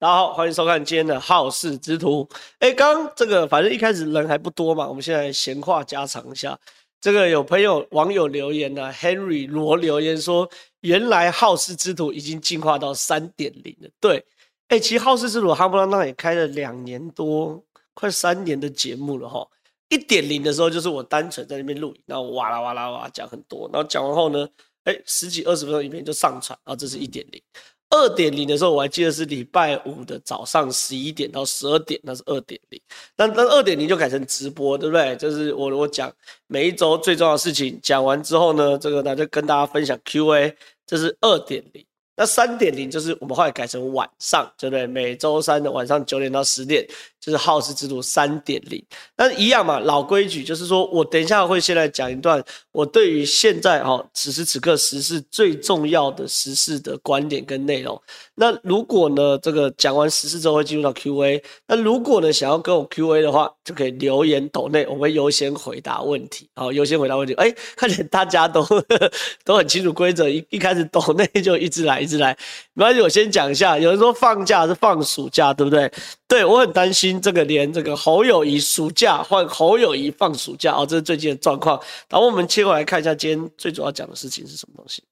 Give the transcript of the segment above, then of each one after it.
大家好，欢迎收看今天的好事之徒。哎，刚这个反正一开始人还不多嘛，我们现在闲话家常一下。这个有朋友网友留言呢、啊、，Henry 罗留言说，原来好事之徒已经进化到三点零了。对，哎，其实好事之徒哈不拉那也开了两年多，快三年的节目了哈。一点零的时候就是我单纯在那边录影，然后哇啦哇啦哇啦讲很多，然后讲完后呢。哎，十几二十分钟影片就上传，然后这是一点零。二点零的时候，我还记得是礼拜五的早上十一点到十二点，那是二点零。那那二点零就改成直播，对不对？就是我我讲每一周最重要的事情，讲完之后呢，这个呢就跟大家分享 Q&A，这是二点零。那三点零就是我们后来改成晚上，对不对？每周三的晚上九点到十点，就是好事之徒三点零。那一样嘛，老规矩就是说我等一下会先来讲一段我对于现在哈此时此刻时事最重要的时事的观点跟内容。那如果呢这个讲完时事之后会进入到 Q&A，那如果呢想要跟我 Q&A 的话，就可以留言抖内，我会优先回答问题。好，优先回答问题。哎，看见大家都呵 呵都很清楚规则，一一开始抖内就一直来一直。来，没关系，我先讲一下。有人说放假是放暑假，对不对？对，我很担心这个连这个侯友谊暑假换侯友谊放暑假哦，这是最近的状况。然后我们切过来看一下，今天最主要讲的事情是什么东西？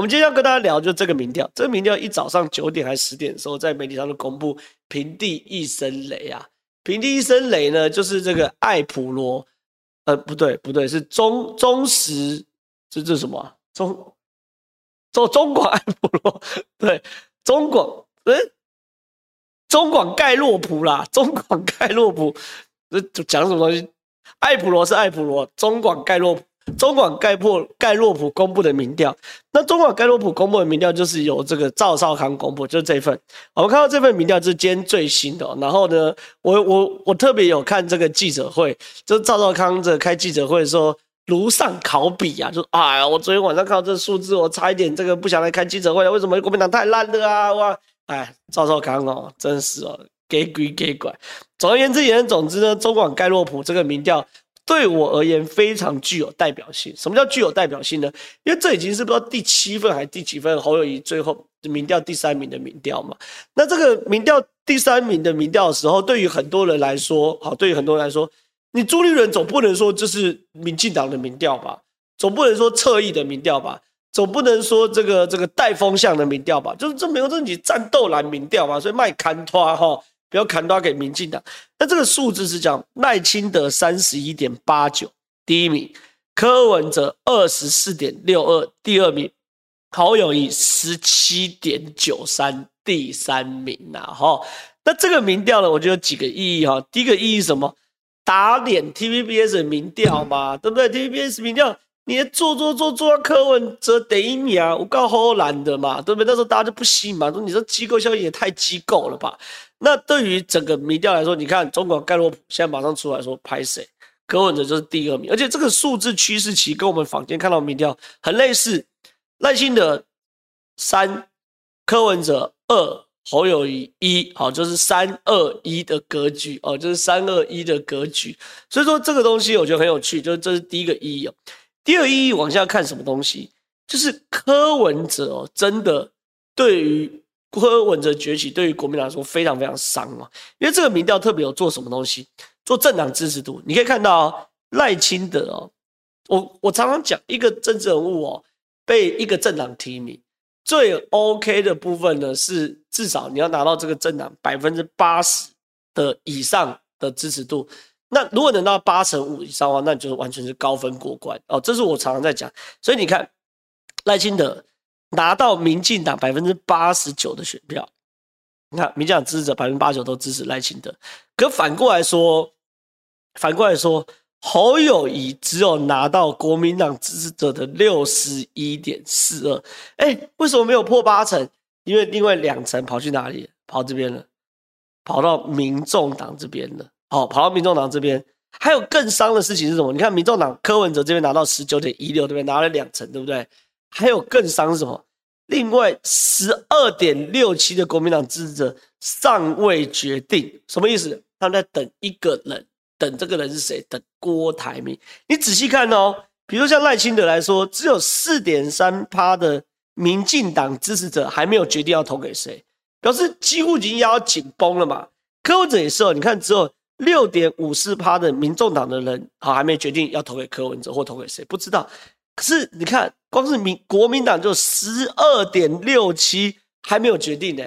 我们今天要跟大家聊，就这个民调。这个民调一早上九点还是十点的时候，在媒体上都公布，平地一声雷啊！平地一声雷呢，就是这个爱普罗，呃，不对，不对，是中中实，这这什么？中。做中广爱普罗，对，中广，哎，中广盖洛普啦，中广盖洛普，这讲什么东西？爱普罗是爱普罗，中广盖洛普，中广盖破盖洛普公布的民调，那中广盖洛普公布的民调就是由这个赵少康公布，就是这份。我们看到这份民调是今天最新的，然后呢，我我我特别有看这个记者会，就是赵少康这开记者会的时候。如上考比啊，就哎呀，我昨天晚上看到这数字，我差一点这个不想来开记者会了。为什么国民党太烂了啊？哇，哎，赵少康哦，真是哦，给鬼给拐。总而言之，言而总之呢，中广盖洛普这个民调对我而言非常具有代表性。什么叫具有代表性呢？因为这已经是不知道第七份还是第几份侯友宜最后民调第三名的民调嘛。那这个民调第三名的民调的时候，对于很多人来说，好，对于很多人来说。你朱立伦总不能说这是民进党的民调吧？总不能说侧翼的民调吧？总不能说这个这个带风向的民调吧？就是这没有这你战斗蓝民调嘛？所以卖砍拖哈，不要砍拖给民进党。那这个数字是讲赖清德三十一点八九第一名，柯文哲二十四点六二第二名，侯友宜十七点九三第三名呐哈。那这个民调呢，我觉得有几个意义哈。第一个意义什么？打脸 TVBS 的民调嘛，对不对？TVBS 民调，你做做做做柯文哲第一名啊，我告后难的嘛，对不对？那时候大家就不信嘛，说你这机构效应也太机构了吧？那对于整个民调来说，你看中国盖洛普现在马上出来说拍谁，柯文哲就是第二名，而且这个数字趋势其实跟我们坊间看到民调很类似，赖清德三，柯文哲二。侯友谊一，好，就是三二一的格局哦，就是三二一的格局。所以说这个东西我觉得很有趣，就是这是第一个意义哦。第二个意义往下看什么东西，就是柯文哲哦，真的对于柯文哲崛起，对于国民党来说非常非常伤哦。因为这个民调特别有做什么东西，做政党支持度。你可以看到赖清德哦，我我常常讲一个政治人物哦，被一个政党提名。最 OK 的部分呢，是至少你要拿到这个政党百分之八十的以上的支持度。那如果能到八成五以上的话，那你就完全是高分过关哦。这是我常常在讲。所以你看赖清德拿到民进党百分之八十九的选票，你看民进党支持者百分之八十九都支持赖清德。可反过来说，反过来说。侯友宜只有拿到国民党支持者的六十一点四二，哎，为什么没有破八成？因为另外两成跑去哪里？跑这边了，跑到民众党这边了。好，跑到民众党这边，还有更伤的事情是什么？你看民众党柯文哲这边拿到十九点一六，对不对？拿了两成，对不对？还有更伤是什么？另外十二点六七的国民党支持者尚未决定，什么意思？他们在等一个人。等这个人是谁？等郭台铭。你仔细看哦，比如像赖清德来说，只有四点三趴的民进党支持者还没有决定要投给谁。表示几乎已经要紧绷了嘛。柯文哲也是哦，你看只有六点五四趴的民众党的人好还没决定要投给柯文哲或投给谁，不知道。可是你看，光是民国民党就十二点六七还没有决定呢。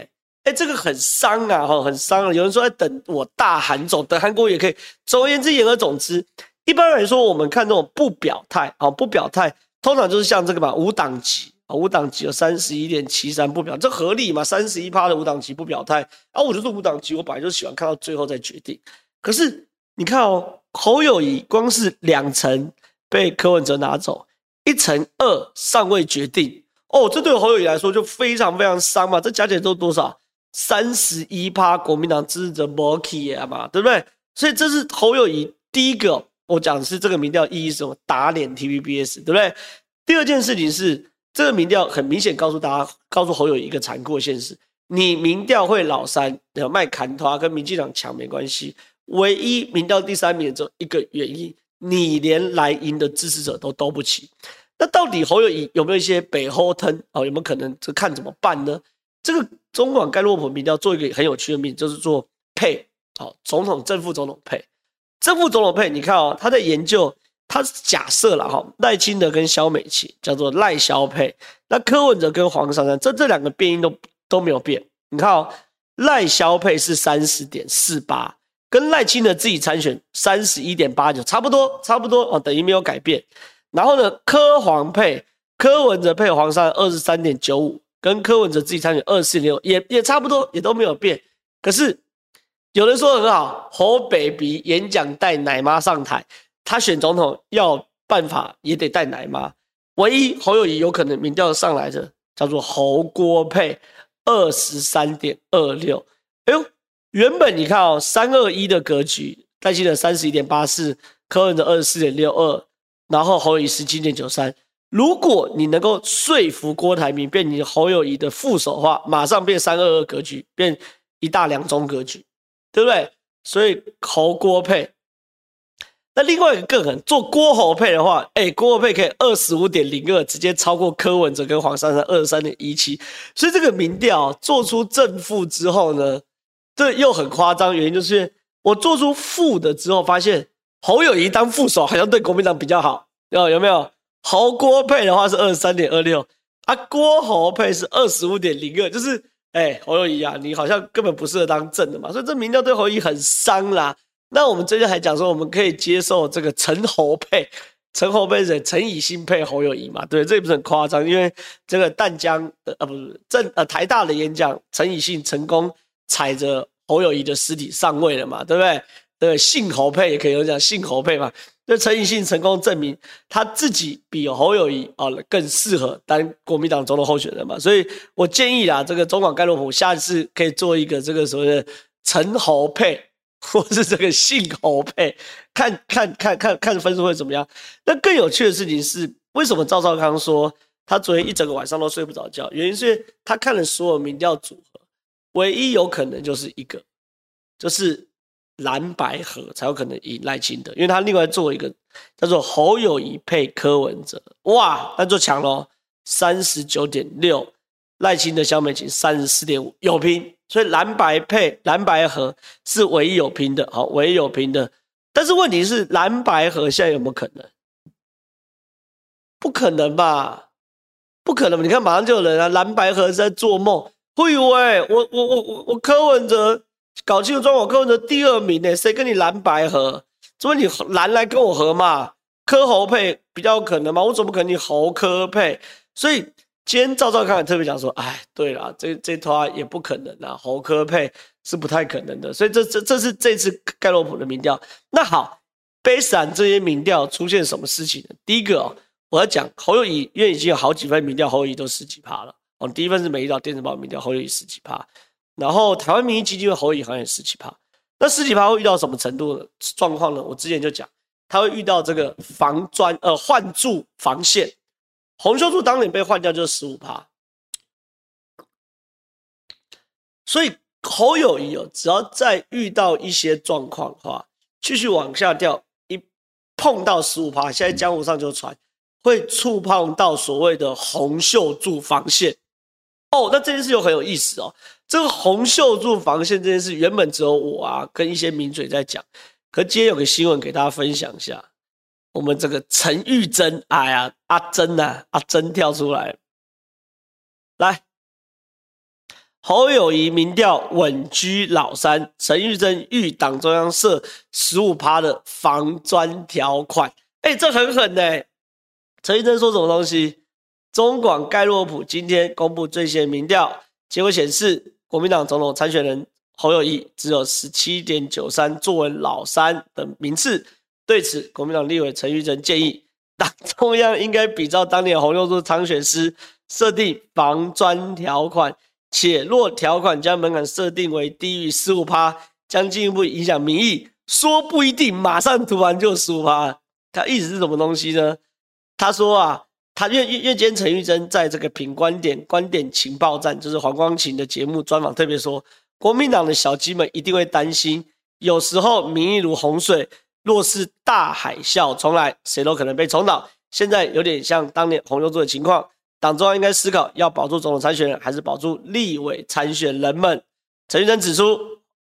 哎，这个很伤啊，哈，很伤啊。有人说在等我大韩总，等韩国也可以。总而言之，言而总之，一般来说，我们看这种不表态啊，不表态，通常就是像这个嘛，无党籍啊，无党籍有三十一点七三不表，这合理嘛？三十一趴的无党籍不表态啊，我就是无党籍，我本来就喜欢看到最后再决定。可是你看哦，侯友谊光是两成被柯文哲拿走，一乘二尚未决定哦，这对侯友宜来说就非常非常伤嘛。这加起来都多少？三十一趴国民党支持者没去啊嘛，对不对？所以这是侯友宜第一个，我讲的是这个民调意义是什么？打脸 TVBS，对不对？第二件事情是，这个民调很明显告诉大家，告诉侯友宜一个残酷的现实：你民调会老三，有卖砍头，跟民进党抢没关系。唯一民调第三名只有一个原因，你连蓝营的支持者都兜不起。那到底侯友宜有没有一些北后吞啊？有没有可能？这看怎么办呢？这个。中广盖洛普民调做一个很有趣的命，就是做配，好，总统正副总统配，正副总统配，你看哦，他在研究，他假设了哈，赖清德跟萧美琴叫做赖萧配，那柯文哲跟黄珊珊，这这两个变音都都没有变，你看哦，赖萧配是三十点四八，跟赖清德自己参选三十一点八九，差不多差不多哦，等于没有改变，然后呢，柯黄配，柯文哲配黄珊二十三点九五。跟柯文哲自己参选二四六也也差不多，也都没有变。可是有人说很好，侯 baby 演讲带奶妈上台，他选总统要办法也得带奶妈。唯一侯友宜有可能民调上来的叫做侯郭配二十三点二六。哎呦，原本你看哦，三二一的格局，戴清德三十一点八四，柯文哲二十四点六二，然后侯友宜十七点九三。如果你能够说服郭台铭变你侯友谊的副手的话，马上变三二二格局，变一大两中格局，对不对？所以侯郭配。那另外一个更狠，做郭侯配的话，哎，郭侯配可以二十五点零二，直接超过柯文哲跟黄珊珊二十三点一七。所以这个民调做出正负之后呢，对，又很夸张，原因就是我做出负的之后，发现侯友谊当副手好像对国民党比较好，有有没有？侯郭配的话是二十三点二六，啊，郭侯配是二十五点零二，就是，哎、侯友谊啊，你好像根本不适合当正的嘛，所以这民调对侯友谊很伤啦。那我们最近还讲说，我们可以接受这个陈侯配，陈侯配是陈以信配侯友谊嘛？对，这也不是很夸张，因为这个淡江呃不是正呃台大的演讲，陈以信成功踩着侯友谊的尸体上位了嘛？对不对？对，姓侯配也可以有讲姓侯配嘛。那陈以信成功证明他自己比侯友谊啊更适合当国民党总统候选人嘛，所以我建议啦，这个中广盖洛普下次可以做一个这个所谓的陈侯配，或是这个姓侯配，看看看看看分数会怎么样。那更有趣的事情是，为什么赵少康说他昨天一整个晚上都睡不着觉？原因是他看了所有民调组合，唯一有可能就是一个，就是。蓝白合才有可能赢赖清德，因为他另外做一个叫做侯友宜配柯文哲，哇，那就强喽，三十九点六，赖清德、小美琴三十四点五，有拼，所以蓝白配蓝白合是唯一有拼的，好，唯一有拼的。但是问题是蓝白合现在有没有可能？不可能吧？不可能吧？你看马上就有人啊，蓝白合在做梦，会以为我我我我我柯文哲。搞清楚中我柯文哲第二名呢，谁跟你蓝白合？怎么你蓝来跟我合嘛？柯侯配比较有可能嘛？我怎么可能你侯柯配？所以今天赵少康也特别讲说，哎，对了，这这套也不可能啊，侯柯配是不太可能的。所以这这这是这次盖洛普的民调。那好，悲惨这些民调出现什么事情呢？第一个哦，我要讲侯友谊，因为已经有好几份民调，侯友谊都十几趴了。第一份是美丽岛电子报民调，侯友宜十几趴。然后台湾民意基金会侯友宜好像也十几趴，那十几趴会遇到什么程度的状况呢？我之前就讲，他会遇到这个防砖呃换柱防线，洪秀柱当年被换掉就是十五趴，所以侯友宜哦，只要再遇到一些状况的话，继续往下掉，一碰到十五趴，现在江湖上就传会触碰到所谓的洪秀柱防线。哦，那这件事又很有意思哦。这个红秀柱防线这件事，原本只有我啊跟一些名嘴在讲，可今天有个新闻给大家分享一下。我们这个陈玉珍，哎呀，阿珍呐、阿珍跳出来，来，侯友谊民调稳居老三，陈玉珍遇党中央设十五趴的防专条款，哎，这很狠呢。陈玉珍说什么东西？中广盖洛普今天公布最新民调结果显示，国民党总统参选人侯友谊只有十七点九三，坐稳老三的名次。对此，国民党立委陈玉珍建议，党中央应该比照当年洪秀柱参选时设定防专条款，且若条款将门槛设定为低于十五趴，将进一步影响民意。说不一定马上突然就十五趴，他意思是什么东西呢？他说啊，他因为因为今天陈玉珍在这个品观点观点情报站，就是黄光芹的节目专访，特别说，国民党的小鸡们一定会担心，有时候民意如洪水。若是大海啸重来，谁都可能被冲倒。现在有点像当年洪秀柱的情况，党中央应该思考要保住总统参选人，还是保住立委参选人们。陈玉珍指出，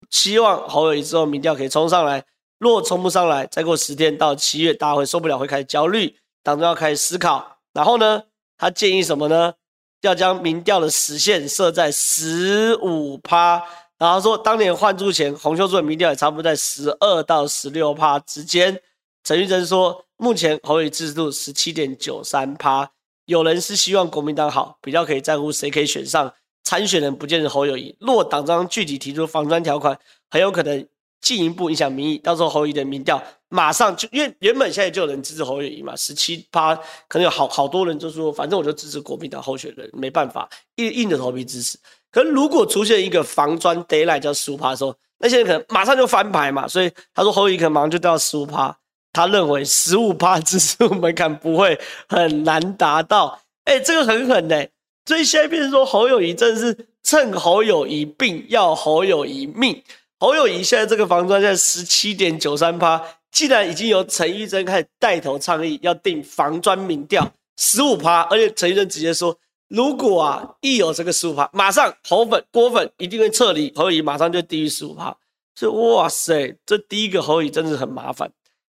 希望侯友谊之后民调可以冲上来，若冲不上来，再过十天到七月，大家会受不了，会开始焦虑，党中央开始思考。然后呢，他建议什么呢？要将民调的时限设在十五趴。然后说，当年换柱前，洪秀柱的民调也差不多在十二到十六趴之间。陈玉珍说，目前侯友宜支持度十七点九三趴。有人是希望国民党好，比较可以在乎谁可以选上参选人，不见得侯友谊。若党章具体提出防专条款，很有可能进一步影响民意。到时候侯友的民调马上就，因为原本现在就有人支持侯友宜嘛，十七趴，可能有好好多人就说，反正我就支持国民党候选人，没办法，硬硬着头皮支持。可是如果出现一个防专 deadline 叫十五趴的时候，那些人可能马上就翻牌嘛。所以他说侯友宜可能马上就掉十五趴。他认为十五趴 支持门槛不会很难达到。哎、欸，这个很狠呢、所以现在变成说侯友宜真的是趁侯友宜病要侯友宜命。侯友宜现在这个防专在十七点九三趴，既然已经由陈玉珍开始带头倡议要定防专民调十五趴，而且陈玉珍直接说。如果啊，一有这个十五趴，马上侯粉、郭粉一定会撤离，侯友宜马上就低于十五趴。所以哇塞，这第一个侯友宜真的很麻烦。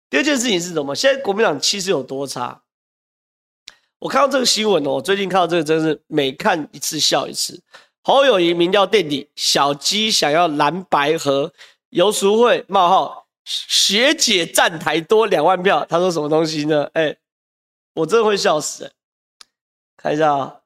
第二件事情是什么？现在国民党气势有多差？我看到这个新闻哦，我最近看到这个真是每看一次笑一次。侯友宜民调垫底，小鸡想要蓝白合，游淑慧冒号学姐站台多两万票，他说什么东西呢？哎、我真的会笑死、看一下啊、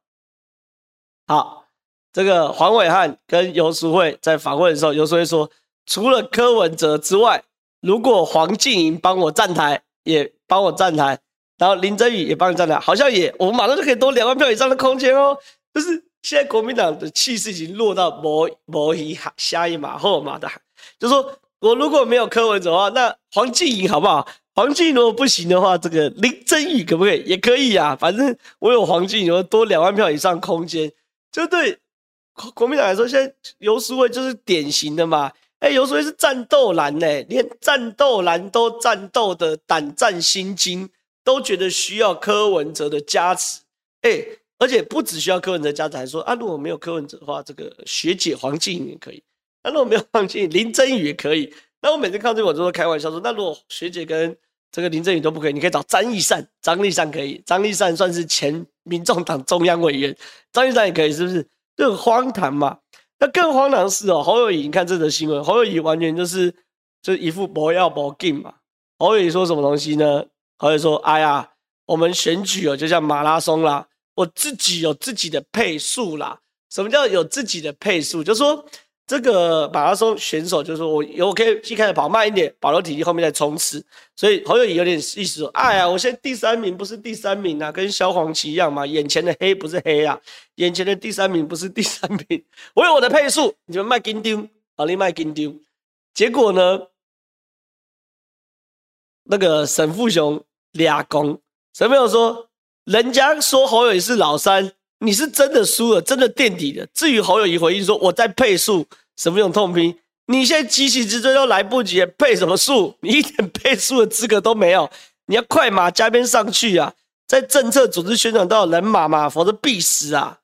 好，这个黄伟汉跟游淑慧在访问的时候，游淑慧说，除了柯文哲之外，如果黄静莹帮我站台，也帮我站台，然后林珍羽也帮你站台，好像也，我们马上就可以多两万票以上的空间哦。就是现在国民党的气势已经落到某某一下一马后马的，就是说我如果没有柯文哲的话，那黄静莹好不好？黄静如果不行的话，这个林珍羽可不可以？也可以啊，反正我有黄静瑜多两万票以上空间。就对国民党来说，现在游淑慧就是典型的嘛。哎，游淑慧是战斗蓝呢，连战斗蓝都战斗的胆战心惊，都觉得需要柯文哲的加持。哎，而且不只需要柯文哲加持，还说啊，如果没有柯文哲的话，这个学姐黄静莹也可以。那如果没有黄静莹，林珍羽也可以。那我每次看这个，我就会开玩笑说，那如果学姐跟这个林振宇都不可以，你可以找张丽善，张丽善可以，张丽善算是前民众党中央委员，张丽善也可以，是不是？就很荒唐嘛。那更荒唐是哦，侯友宜，你看这则新闻，侯友宜完全就是就是一副不要不进嘛。侯友宜说什么东西呢？侯友宜说：“哎呀，我们选举哦，就像马拉松啦，我自己有自己的配速啦。什么叫有自己的配速？就是说。”这个马拉松选手就是说我有可以一开始跑慢一点，保留体力，后面再冲刺。所以侯友宜有点意思说：“哎呀，我现在第三名不是第三名啊，跟萧煌奇一样嘛，眼前的黑不是黑啊，眼前的第三名不是第三名，我有我的配速，你们卖金丢，好，你卖金丢。结果呢，那个沈富雄俩公，沈富雄说，人家说侯友宜是老三。”你是真的输了，真的垫底了。至于侯友宜回应说：“我在配速，什么用痛批？你现在急起直追都来不及，配什么速？你一点配速的资格都没有。你要快马加鞭上去啊！在政策组织宣传都要人马嘛，否则必死啊！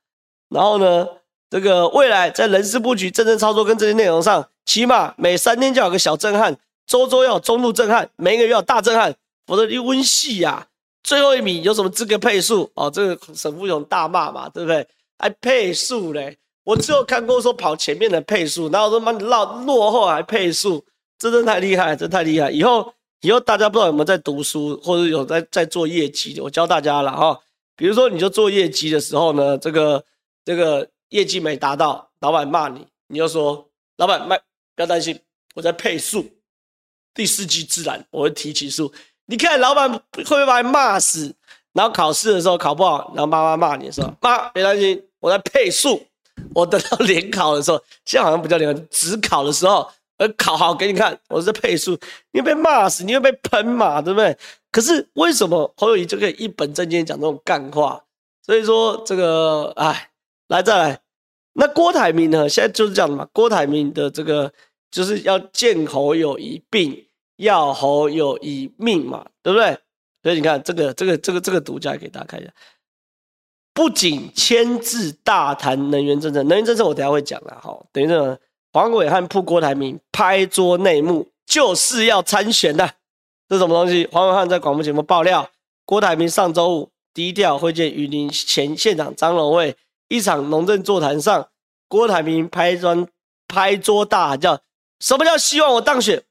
然后呢，这个未来在人事布局、政策操作跟这些内容上，起码每三天就有个小震撼，周周要有中路震撼，每个月要有大震撼，否则你温戏呀。最后一名有什么资格配速？哦，这个沈富雄大骂嘛，对不对？还配速嘞？我只有看过说跑前面的配速，然后说妈落落后还配速，真的太厉害，真太厉害。以后以后大家不知道有没有在读书，或者有在在做业绩，我教大家了哈。比如说你就做业绩的时候呢，这个这个业绩没达到，老板骂你，你就说老板卖不要担心，我在配速，第四季自然我会提起速。你看老板会不会把你骂死？然后考试的时候考不好，然后妈妈骂你说妈别担心，我在配速。我等到联考的时候，现在好像不叫联考，只考的时候，呃，考好给你看，我是在配速，你会被骂死，你会被喷嘛，对不对？可是为什么侯友谊就可以一本正经讲这种干话？所以说这个，哎，来再来，那郭台铭呢？现在就是这样的嘛。郭台铭的这个就是要见侯友谊病，要侯友宜命嘛，对不对？所以你看这个这个这个这个独家给大家看一下。不仅签字大谈能源政策，能源政策我等下会讲了哈。等于这黄伟汉铺郭台铭拍桌内幕，就是要参选的，这什么东西？黄伟汉在广播节目爆料，郭台铭上周五低调会见云林前县长张荣味，一场农政座谈上，郭台铭拍砖拍桌大喊叫：什么叫希望我当选？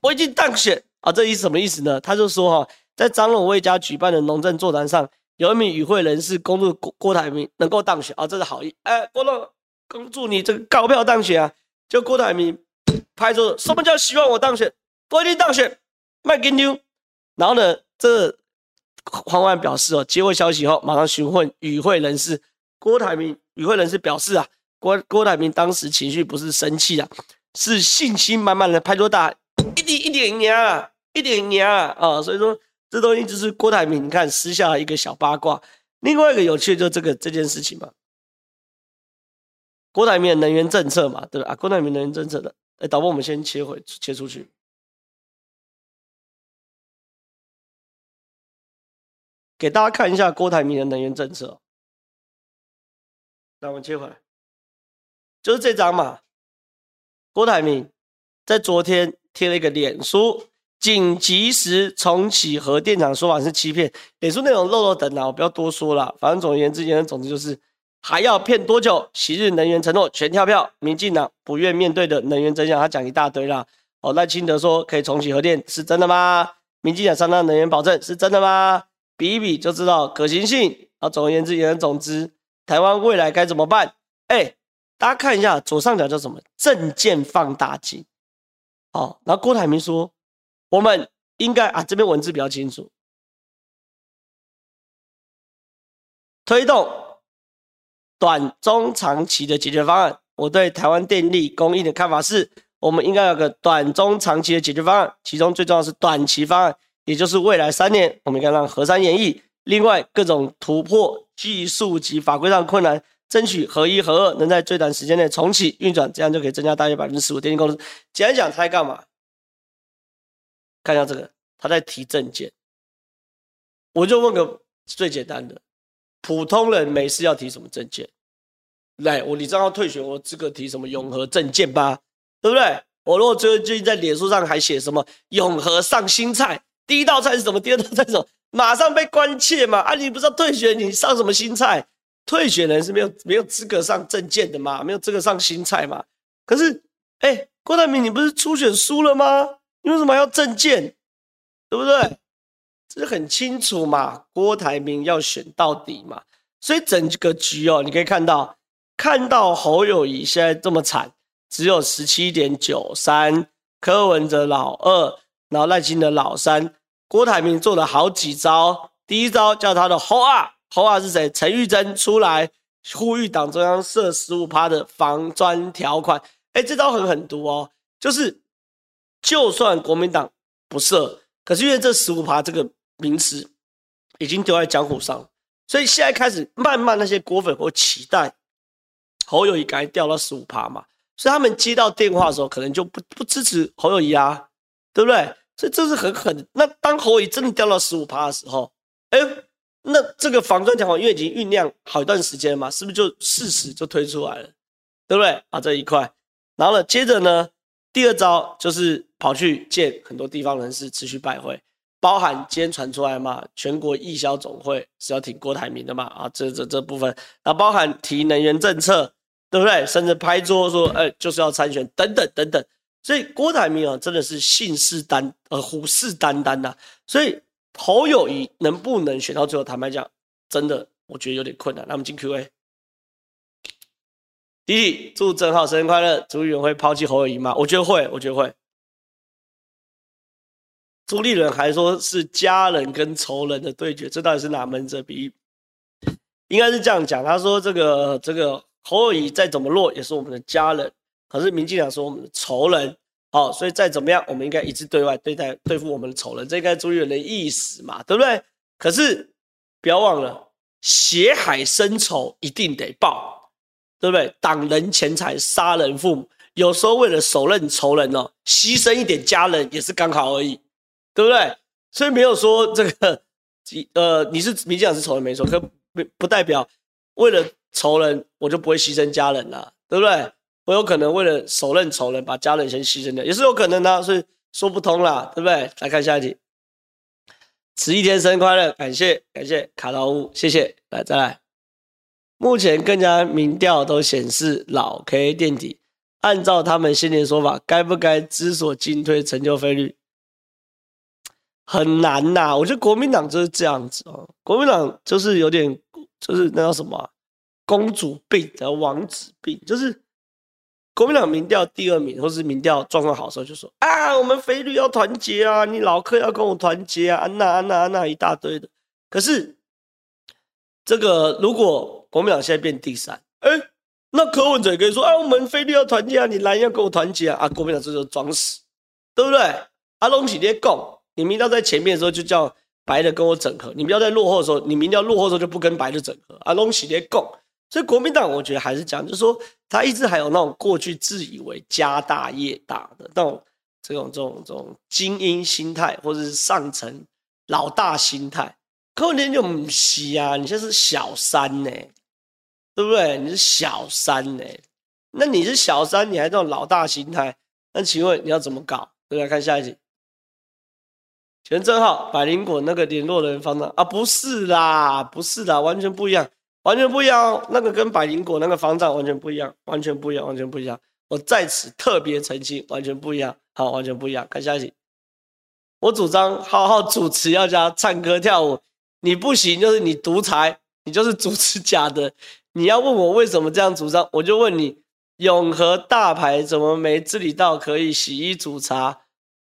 我已经当选啊！这意思什么意思呢？他就说哈，在张荣味家举办的农政座谈上。有一名与会人士恭祝郭郭台铭能够当选啊，这是好意。哎，郭总，恭祝你这个高票当选啊！就郭台铭拍桌子，什么叫希望我当选？我一定当选，卖给你。然后呢，这黄万表示哦，接获消息后马上询问与会人士。郭台铭与会人士表示啊，郭郭台铭当时情绪不是生气啊，是信心满满的拍桌大，一点一点娘啊，一点娘啊，啊，所以说。这东西就是郭台铭，你看私下一个小八卦。另外一个有趣的就是这个这件事情嘛，郭台铭的能源政策嘛，对吧？啊，郭台铭能源政策的，哎，导播我们先切回切出去，给大家看一下郭台铭的能源政策。那我们切回来，就是这张嘛，郭台铭在昨天贴了一个脸书。紧急时重启核电厂说法是欺骗，脸书内容漏漏等啊，我不要多说了。反正总而言之，言而总之就是还要骗多久？昔日能源承诺全跳票，民进党不愿面对的能源真相，他讲一大堆啦。哦，赖清德说可以重启核电，是真的吗？民进党上当能源保证是真的吗？比一比就知道可行性。啊，总而言之，言而总之，台湾未来该怎么办？哎、大家看一下左上角叫什么？证件放大镜。哦，那郭台铭说。我们应该啊，这边文字比较清楚，推动短中长期的解决方案。我对台湾电力供应的看法是，我们应该有个短中长期的解决方案，其中最重要是短期方案，也就是未来三年，我们应该让核三延役。另外，各种突破技术及法规上困难，争取合一、合二能在最短时间内重启运转，这样就可以增加大约百分之十五电力供应。简单讲，他在干嘛？看一下这个，他在提证件，我就问个最简单的，普通人没事要提什么证件？来，我李正浩退学，我资格提什么永和证件吧？对不对？我如果最最近在脸书上还写什么永和上新菜，第一道菜是什么？第二道菜是什么？马上被关切嘛？啊，你不知道退学，你上什么新菜？退选人是没有没有资格上政见的嘛？没有资格上新菜嘛？可是，哎，郭台铭，你不是初选输了吗？你为什么要政见？对不对？这是很清楚嘛。郭台铭要选到底嘛。所以整个局哦，你可以看到，看到侯友谊现在这么惨，只有十七点九三，柯文哲老二，然后赖清德老三。郭台铭做了好几招，第一招叫他的侯二，侯啊是谁？陈玉珍出来呼吁党中央设十五趴的防专条款。哎，这招很狠毒哦，就是。就算国民党不设，可是因为这十五趴这个名词已经丢在江湖上，所以现在开始慢慢那些果粉会期待侯友宜赶紧掉到十五趴嘛，所以他们接到电话的时候，可能就不不支持侯友宜啊，对不对？所以这是很狠。那当侯友宜真的掉到十五趴的时候，哎，那这个防专条款因为已经酝酿好一段时间嘛，是不是就事实就推出来了？对不对？啊，这一块，然后呢，接着呢，第二招就是跑去见很多地方人士，持续拜会，包含今天传出来嘛，全国义消总会是要挺郭台铭的嘛，啊，这这这部分，那包含提能源政策，对不对？甚至拍桌说，哎，就是要参选，等等等等。所以郭台铭啊，真的是信誓旦呃虎视眈眈呐。所以侯友谊能不能选到最后，坦白讲，真的我觉得有点困难。那我们进 Q&A。弟弟祝正浩生日快乐。朱立伦会抛弃侯友谊吗？我觉得会，我觉得会。朱立伦还说是家人跟仇人的对决，这到底是哪门子比喻？应该是这样讲。他说这个这个侯友谊再怎么弱，也是我们的家人。可是民进党说我们的仇人，好，所以再怎么样，我们应该一致对外对待对付我们的仇人，这应该朱立伦的意思嘛，对不对？可是不要忘了，血海深仇一定得报，对不对？挡人钱财，杀人父母，有时候为了手刃仇人哦，牺牲一点家人也是刚好而已，对不对？所以没有说这个，呃，你是民进党是仇人没错，可不不代表为了仇人我就不会牺牲家人了，对不对？我有可能为了手刃仇人，把家人先牺牲掉，也是有可能的，所以说不通啦，对不对？来看下一题。此一天生日快乐，感谢感谢卡劳乌，谢谢。来再来，目前更加民调都显示老 K 垫底，按照他们先前说法，该不该知所进退，成就费率？很难呐，我觉得国民党就是这样子哦，国民党就是有点就是那叫什么，公主病的王子病，就是。国民党民调第二名，或是民调状况好的时候，就说啊，我们菲律要团结啊，你老客要跟我团结啊，安娜安娜安娜一大堆的。可是这个如果国民党现在变第三，哎，那柯文哲可以说啊，我们菲律要团结啊，你蓝要跟我团结啊，啊，国民党这就装死，对不对？阿龙起列共，你民调在前面的时候就叫白的跟我整合，你不要在落后的时候，你民调落后的时候就不跟白的整合，阿龙起列共。所以国民党，我觉得还是讲，就是说，他一直还有那种过去自以为家大业大的那种这种这种这种精英心态，或者是上层老大心态。可问题就不是啊，你现在是小三呢，对不对？你是小三呢，那你是小三，你还这种老大心态，那请问你要怎么搞？对不对？看下一集。全正皓百灵果那个联络人方丈啊，不是啦，不是啦，完全不一样。完全不一样哦，那个跟百灵果那个方丈完全不一样，完全不一样，完全不一样。我在此特别澄清，完全不一样，好，完全不一样。看下一集，我主张好好主持，要加唱歌跳舞。你不行，就是你独裁，你就是主持假的。你要问我为什么这样主张，我就问你：永和大牌怎么没治理到可以洗衣煮茶？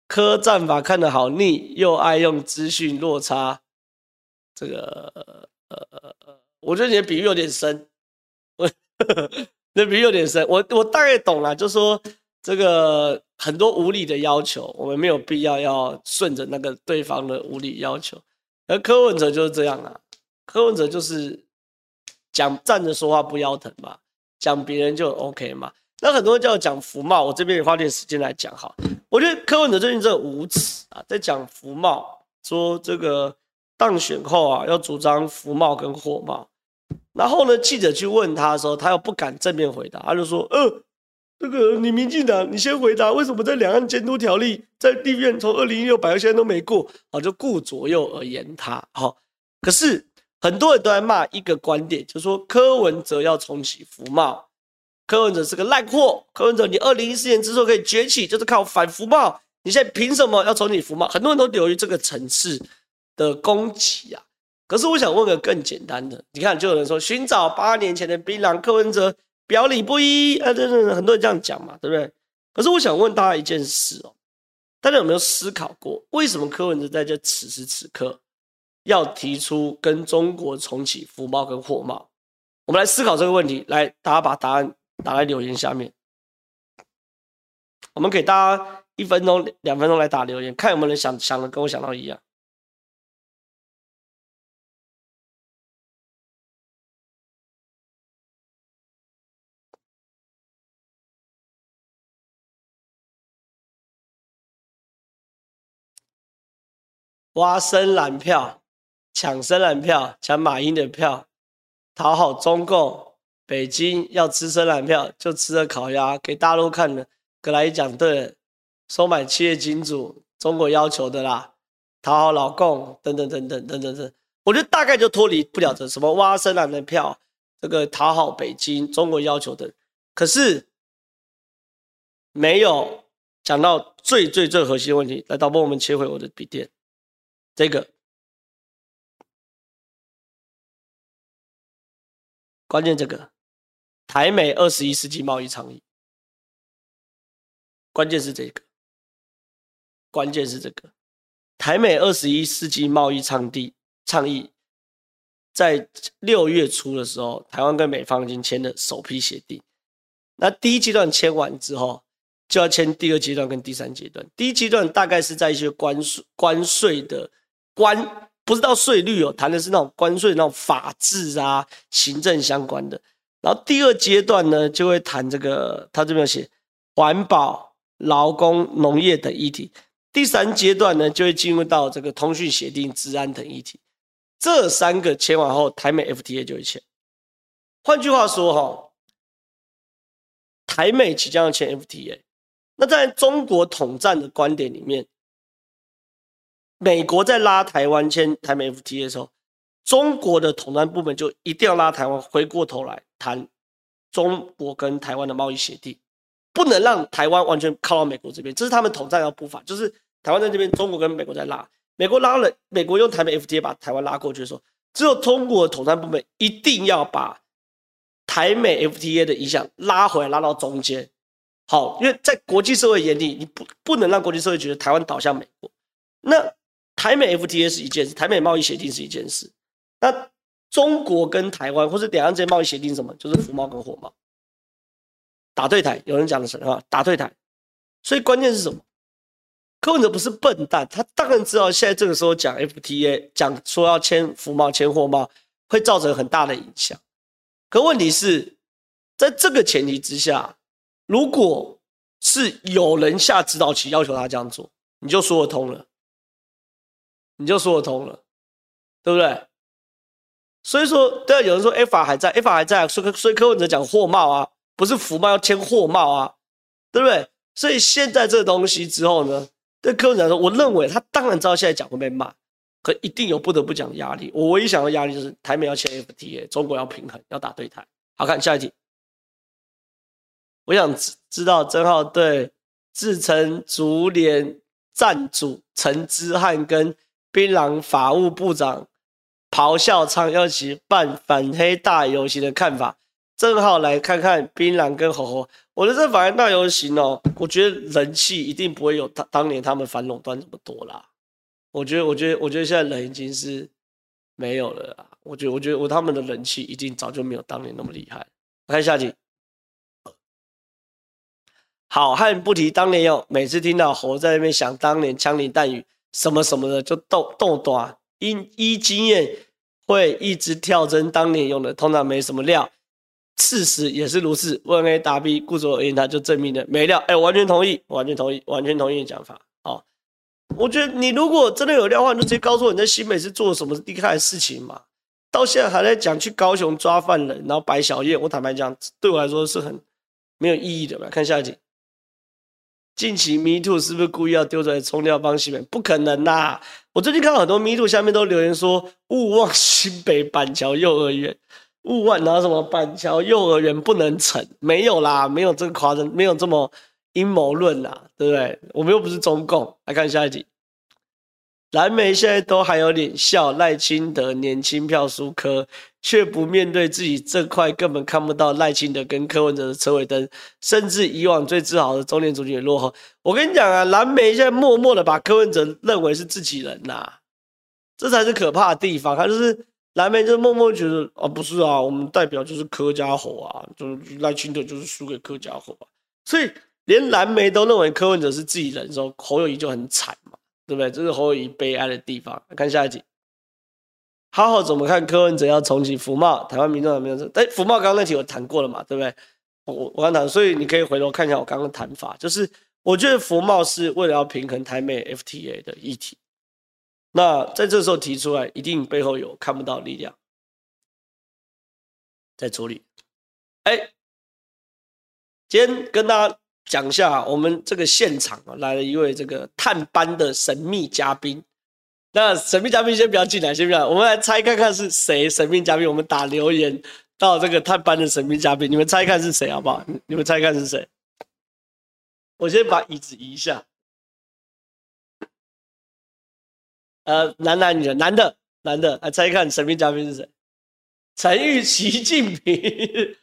科战法看得好腻，又爱用资讯落差，这个呃。我觉得你的比喻有点深，我那比喻有点深，我我大概懂了，就说这个很多无理的要求，我们没有必要要顺着那个对方的无理要求。而柯文哲就是这样啊，柯文哲就是讲站着说话不腰疼嘛，讲别人就 OK 嘛。那很多人叫我讲福茂，我这边也花点时间来讲哈。我觉得柯文哲最近真的无耻啊，在讲福茂，说这个当选后啊要主张福茂跟货贸。然后呢，记者去问他的时候，他又不敢正面回答，他就说：“呃，这个你民进党，你先回答，为什么在两岸监督条例在地院从二零一六摆到现在都没过？啊，就顾左右而言他。好，可是很多人都在骂一个观点，就是说柯文哲要重启服贸，柯文哲是个烂货，柯文哲你二零一四年之所以可以崛起，就是靠反服贸，你现在凭什么要重启服贸？很多人都流于这个层次的攻击啊。”可是我想问个更简单的，你看，就有人说寻找八年前的槟榔，柯文哲表里不一，啊，等等，很多人这样讲嘛，对不对？可是我想问大家一件事哦，大家有没有思考过，为什么柯文哲在这此时此刻要提出跟中国重启福贸跟货贸？我们来思考这个问题，来，大家把答案打在留言下面，我们给大家一分钟、两分钟来打留言，看有没有人想想的跟我想到一样。挖深蓝票，抢深蓝票，抢马英的票，讨好中共，北京要吃深蓝票，就吃了烤鸭给大陆看了。格莱讲对了，收买企业金主，中国要求的啦，讨好老共等等等等等等等。我觉得大概就脱离不了这什么挖深蓝的票，这个讨好北京，中国要求的。可是没有讲到最最最核心的问题。来，导播，我们切回我的笔电，这个关键，这个台美二十一世纪贸易倡议，关键是这个，关键是这个台美二十一世纪贸易倡议。倡议在六月初的时候，台湾跟美方已经签了首批协定。那第一阶段签完之后，就要签第二阶段跟第三阶段。第一阶段大概是在一些关税、关税的关，不是到税率哦，谈的是那种关税那种法制啊、行政相关的。然后第二阶段呢，就会谈这个，他这边写环保、劳工、农业等议题。第三阶段呢，就会进入到这个通讯协定、治安等议题。这三个签完后，台美 FTA 就会签。换句话说，哈，台美即将要签 FTA。那在中国统战的观点里面，美国在拉台湾签台美 FTA 的时候，中国的统战部门就一定要拉台湾回过头来谈中国跟台湾的贸易协定，不能让台湾完全靠到美国这边。这是他们统战的步伐，就是台湾在这边，中国跟美国在拉。美国拉了，美国用台美 FTA 把台湾拉过去的时候，只有中国统战部门一定要把台美 FTA 的影响拉回来，拉到中间。好，因为在国际社会眼里，你不不能让国际社会觉得台湾倒向美国。那台美 FTA 是一件事，台美贸易协定是一件事。那中国跟台湾或者两岸之间贸易协定什么？就是服贸跟货贸，打对台。有人讲的是啊，打对台。所以关键是什么？柯文哲不是笨蛋，他当然知道现在这个时候讲 FTA，讲说要签服贸、签货贸，会造成很大的影响。可问题是，在这个前提之下，如果是有人下指导棋要求他这样做，你就说得通了，你就说得通了，对不对？所以说，对啊，有人说 F 法还在，F 法还在，所以所以柯文哲讲货贸啊，不是服贸要签货贸啊，对不对？所以现在这个东西之后呢？对柯文哲来说，我认为他当然知道现在讲会被骂，可一定有不得不讲的压力。我唯一想要压力就是台美要签 FTA，中国要平衡，要打对台。好，看下一题。我想知知道曾浩对自称竹联站主陈之汉跟槟榔法务部长咆哮唱要起办反黑大游行的看法。正好来看看槟榔跟猴猴，我的这反黑大游行哦，我觉得人气一定不会有当当年他们反垄断这么多啦。我觉得，我觉得，我觉得现在人已经是没有了啦。我觉得，我觉得我他们的人气一定早就没有当年那么厉害。我看下集，好汉不提当年勇，每次听到猴在那边想当年枪林弹雨什么什么的就动动短，因依经验会一直跳针当年用的，通常没什么料。事实也是如此，问 A 答 B，顾左而言他就证明了没料。哎，完全同意，完全同意，完全同意你讲法。好，我觉得你如果真的有料的话，你就直接告诉我你在新北是做什么厉害的事情嘛。到现在还在讲去高雄抓犯人，然后摆小宴，我坦白讲，对我来说是很没有意义的。来看下一集，近期 Me Too 是不是故意要丢出来冲掉帮新北？不可能啦、我最近看到很多 Me Too 下面都留言说勿忘新北板桥幼儿园。勿忘然后什么板桥幼儿园不能成？没有啦，没有这个夸张，没有这么阴谋论啦，对不对？我们又不是中共。来看下一题，蓝莓现在都还有脸笑赖清德年轻票输科，却不面对自己这块根本看不到赖清德跟柯文哲的车尾灯，甚至以往最自豪的中年族群也落后。我跟你讲啊，蓝莓现在默默的把柯文哲认为是自己人呐、这才是可怕的地方，他就是。蓝莓就默默觉得啊，不是啊，我们代表就是柯家侯啊，就是赖清德就是输给柯家侯啊，所以连蓝莓都认为柯文哲是自己人的时候，侯友谊就很惨嘛，对不对？这是侯友宜悲哀的地方。看下一集，好好怎么看柯文哲要重启福茂？台湾民众有没有？哎，福茂刚刚那题我谈过了嘛，对不对？我我刚谈，所以你可以回头看一下我刚刚的谈法，就是我觉得福茂是为了要平衡台美 FTA 的议题。那在这时候提出来，一定背后有看不到力量在处理。哎，今天跟大家讲一下，我们这个现场啊来了一位这个探班的神秘嘉宾。那神秘嘉宾先不要进来，先不要，我们来猜看看是谁。神秘嘉宾，我们打留言到这个探班的神秘嘉宾，你们猜看是谁好不好？你们猜看是谁？我先把椅子移一下。呃，男男女的，男的，男的，来猜看神秘嘉宾是谁？陈玉、习近平、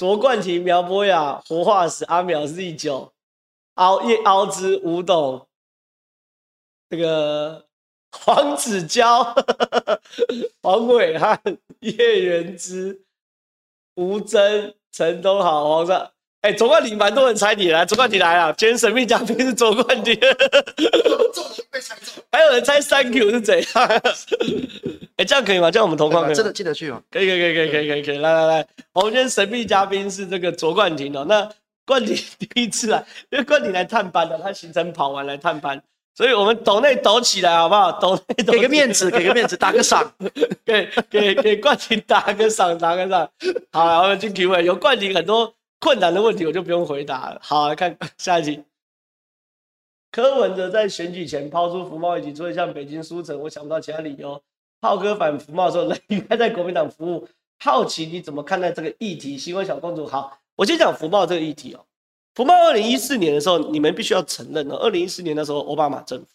卓冠廷、苗博雅、活化石、阿苗 Z 九、凹叶凹之、吴董，这个黄子佼、黄伟汉、叶元之、吴峥、陈东豪、黄上。哎，卓冠廷蛮多人猜你来，卓冠廷来了，今天神秘嘉宾是卓冠廷。还有人猜 Thank you 是怎样？哎，这样可以吗？这样我们同框可以？真的进得去吗？可以，可以，可以，可以，可以，可以，可以。来来来，我们今天神秘嘉宾是这个卓冠廷哦。那冠廷第一次来，因为冠廷来探班的，他行程跑完来探班，所以我们抖内抖起来好不好？抖内抖，给个面子，给个面子，打个赏，给给给冠廷打个赏，打个赏。好了，我们进 Q&A，有冠廷很多困难的问题，我就不用回答了。好，来看下一题。柯文哲在选举前抛出福茂议题，除了向北京书城，我想不到其他理由。浩哥反服贸的时候，人应该在国民党服务。好奇你怎么看待这个议题？新闻小公主，好，我先讲福茂这个议题哦。福茂二零一四年的时候，你们必须要承认哦，二零一四年的时候，奥巴马政府，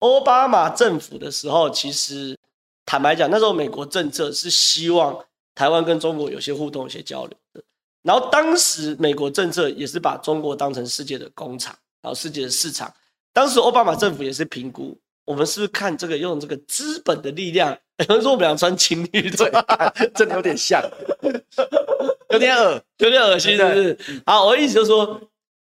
奥巴马政府的时候，其实坦白讲，那时候美国政策是希望台湾跟中国有些互动、有些交流。然后当时美国政策也是把中国当成世界的工厂。然后世界的市场，当时奥巴马政府也是评估，我们是不是看这个用这个资本的力量？有人说我们俩穿情侣装，真的有点像，有点恶，有点恶心，是不是？好，我的意思就是说，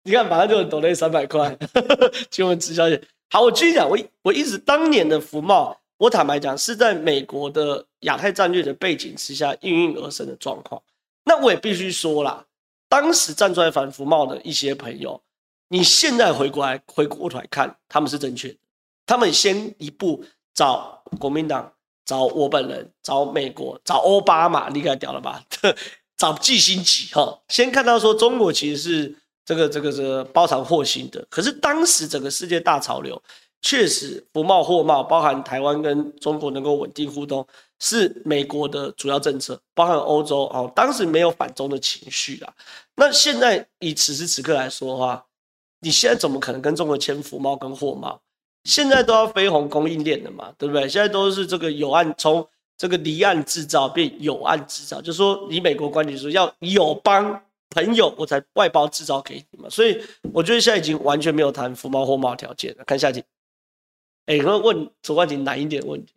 你看马上就有抖内三百块，请我们吃宵夜。好，我继续讲，我我一直当年的福茂，我坦白讲是在美国的亚太战略的背景之下应运而生的状况。那我也必须说啦，当时站出来反服贸的一些朋友。你现在回过来回过头来看，他们是正确的。他们先一步找国民党，找我本人，找美国，找奥巴马，厉害屌了吧？找季新吉哈，先看到说中国其实是这个这个这个包藏祸心的。可是当时整个世界大潮流，确实服贸货贸，包含台湾跟中国能够稳定互动，是美国的主要政策，包含欧洲哦，当时没有反中的情绪啊。那现在以此时此刻来说的话，你现在怎么可能跟中国签服贸跟货贸？现在都要飞鸿供应链的嘛，对不对？现在都是这个有岸，从这个离岸制造变有岸制造，就是说以美国观点说，要友邦朋友我才外包制造给你嘛。所以我觉得现在已经完全没有谈服贸货贸条件了。看下集，哎，可问卓冠廷难一点问题。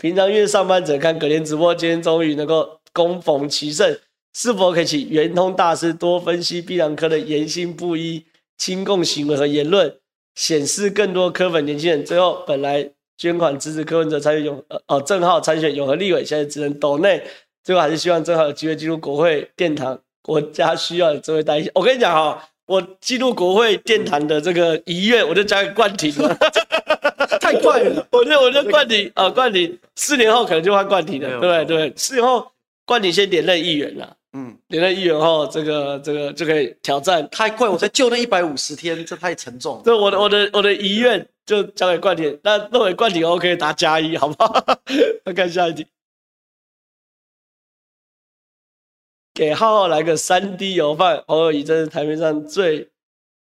平常约上班者看隔天直播，今天终于能够攻逢其胜，是否可以请圆通大师多分析必然科的言行不一？亲共行为和言论显示，更多科粉年轻人最后本来捐款支持柯文哲参选永呃哦郑浩参选永和立委，现在只能抖内，最后还是希望正皓有机会进入国会殿堂，国家需要这位代议。我跟你讲哈，我进入国会殿堂的这个遗愿，我就交给冠廷了，太快 了，我就我就冠廷啊冠廷，四年后可能就换冠廷了，对不对？对，四年后冠廷先连任议员了。嗯，连任议员后，这个这个就可以挑战。太快，我才就那一百五十天，这太沉重。这我的我的我的遗愿就交给冠廷，那认为冠廷 OK 打加一，好不好？来看下一题，给浩浩来个三 D 油饭。侯友谊真是台面上最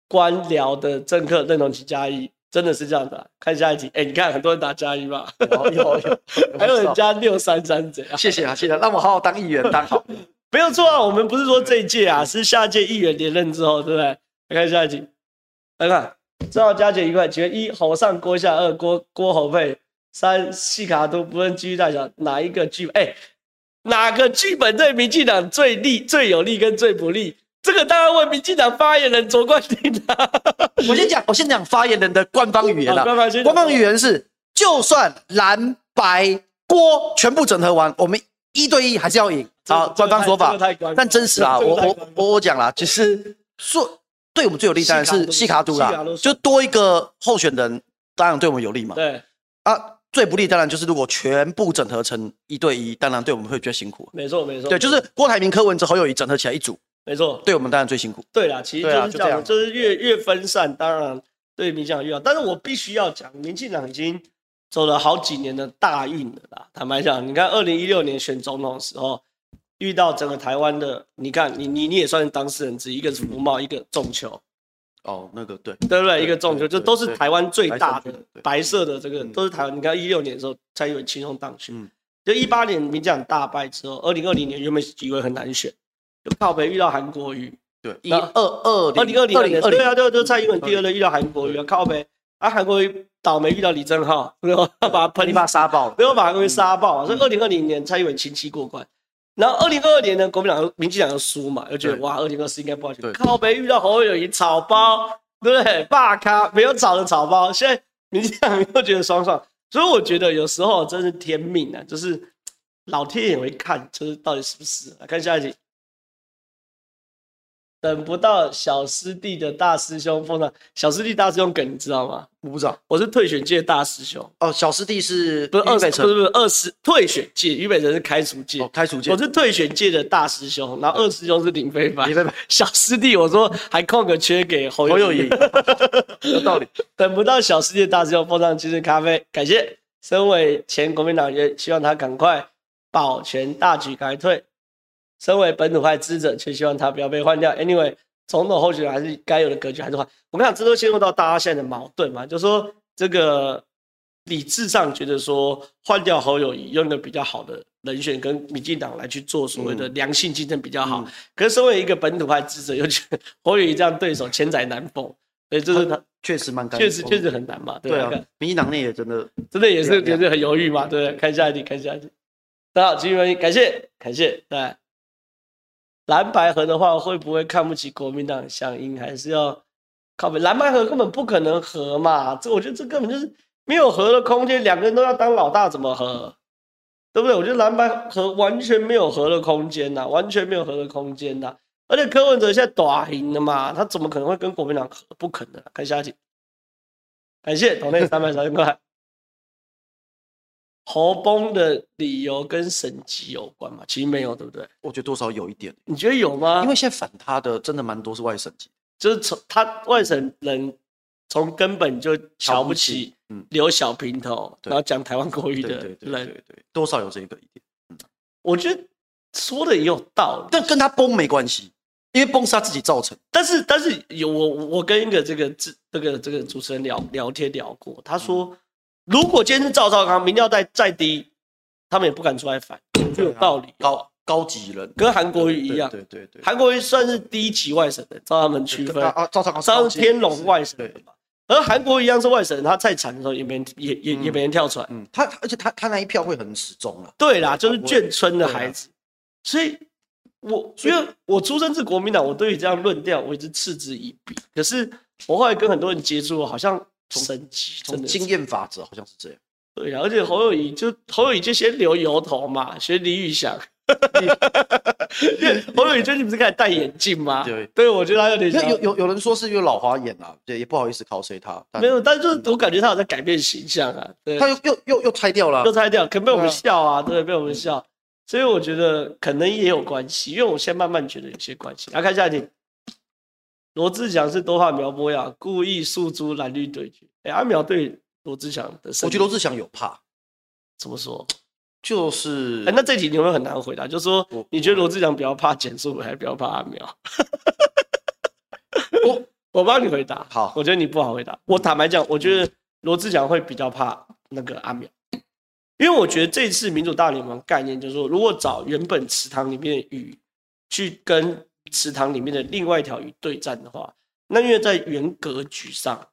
官僚的政客，认同其加一，真的是这样的。看下一题，哎，你看很多人打加一吧？有有有，还有人加六三三怎样？谢谢啊，谢谢，让我好好当议员当好。没有错啊，我们不是说这一届啊，是下届议员连任之后，对不对？来看下一题，来看，正好加减一块，请问一侯上郭下，二郭郭侯配，三细卡都不论机遇大小，哪一个剧本？哎，哪个剧本对民进党最利、最有利跟最不利？这个当然问民进党发言人卓冠廷的。我先讲，我先讲发言人的官方语言了。官方官方语言是，就算蓝白锅全部整合完，我们一对一还是要赢。好，官方说法，但真实啊，我我我我讲啦，其实说对我们最有利当然是西卡都啦，就多一个候选人，当然对我们有利嘛。对啊，最不利当然就是如果全部整合成一对一，当然对我们会觉得辛苦。没错没错，对，就是郭台铭、柯文哲、侯友谊整合起来一组，没错，对我们当然最辛苦。对啦，其实就是这样，啊、就，就是越越分散，当然对民进党越好。但是我必须要讲，民进党已经走了好几年的大运了啦。坦白讲，你看二零一六年选总统的时候。遇到整个台湾的，你看你你你也算是当事人之一，一个是福茂，一个中球，哦，那个对对不对？一个中球，就都是台湾最大的白色的这个，都是台湾。你看一六年的时候，蔡英文轻松当选，就一八年民进党大败之后，二零二零年原本以为很难选，就靠北遇到韩国瑜，对，一二二二零二零年对啊，就就蔡英文第二轮遇到韩国瑜，靠北啊，韩国瑜倒霉遇到李正浩，然后把他喷一把杀爆，然后把韩国瑜杀爆，所以二零二零年蔡英文轻轻过关。然后二零二二年呢，国民党、民进党又输嘛，又觉得哇，二零二四应该不好选。靠北遇到侯友宜草包，对不对？霸咖没有草的草包，现在民进党又觉得爽爽，所以我觉得有时候真是天命啊，就是老天也会看，就是到底是不是？来看下一题。等不到小师弟的大师兄碰上小师弟大师兄梗，你知道吗？我不知道，我是退选界大师兄哦。小师弟是不是二北辰？不是不是二师退选界，俞北辰是开除界。哦，开除界。我是退选界的大师兄，然后二师兄是林飞凡。林飞凡，小师弟，我说还空个缺给侯友宜，有道理。等不到小师弟的大师兄碰上精神咖啡，感谢。身为前国民党员，希望他赶快保全大局，开退。身为本土派支持者，却希望他不要被换掉。Anyway，总统候选人还是该有的格局还是换。我跟你讲，这都陷入到大家现在的矛盾嘛，就是说这个理智上觉得说换掉侯友谊，用一个比较好的人选跟民进党来去做所谓的良性竞争比较好。嗯、可是身为一个本土派支持者，又觉得侯友谊这样对手千载难逢，所以这是他确实蛮，确实确实很难嘛。对啊，民进党内也真的真的也是也是很犹豫嘛。对，看下一题，看下一题。大家好，继续感谢感谢，对。蓝白合的话，会不会看不起国民党响应？还是要靠北？蓝白合根本不可能合嘛！这我觉得这根本就是没有合的空间，两个人都要当老大，怎么合？对不对？我觉得蓝白合完全没有合的空间呐，完全没有合的空间呐！而且柯文哲现在打赢了嘛，他怎么可能会跟国民党合？不可能！看下集，感谢斗内三百三十块。侯崩的理由跟神级有关吗？其实没有，对不对？我觉得多少有一点。你觉得有吗？因为现在反他的真的蛮多是外省籍，就是从他外省人从根本就瞧不起，嗯，留小平头，然后讲台湾国语的，对对对对，多少有这个一点。嗯，我觉得说的也有道理，但跟他崩没关系，因为崩是他自己造成。但是但是有我我跟一个这个这这个这个主持人聊聊天聊过，他说。嗯如果今天是赵少康，民调再再低，他们也不敢出来反，就有道理。高高级人跟韩国瑜一样，对对对，韩国瑜算是低级外省人，照他们区分。啊，赵少康算是天龙外省人嘛。而韩国瑜一样是外省人，他再惨的时候也没人也也也没人跳出来。嗯，他而且他他那一票会很始终啊。对啦，就是眷村的孩子。所以我因为我出生自国民党，我对于这样论调我一直嗤之以鼻。可是我后来跟很多人接触，好像。升级，从经验法则好像是这样。对呀、啊，而且侯友宜就侯友宜就先留油头嘛，学李宇翔。侯友宜最近不是开始戴眼镜吗？对，对我觉得他有点像。有有有人说是因为老花眼啊，对，也不好意思 cos 他。没有，但是就是我感觉他有在改变形象啊。对，他又又又又拆掉了，又拆掉，可能被我们笑啊，对，被我们笑。所以我觉得可能也有关系，因为我现在慢慢觉得有些关系。来看下一题。罗志祥是多怕苗博雅，故意诉诸蓝绿对决。哎、欸，阿苗对罗志祥的，我觉得罗志祥有怕。怎么说？就是，哎、欸，那这题你有没有很难回答？就是说，你觉得罗志祥比较怕简舒培，还是比较怕阿苗？我 我帮你回答。好，我觉得你不好回答。我坦白讲，我觉得罗志祥会比较怕那个阿苗，因为我觉得这次民主大联盟概念就是说，如果找原本池塘里面的鱼去跟。池塘里面的另外一条鱼对战的话，那因为在原格局上，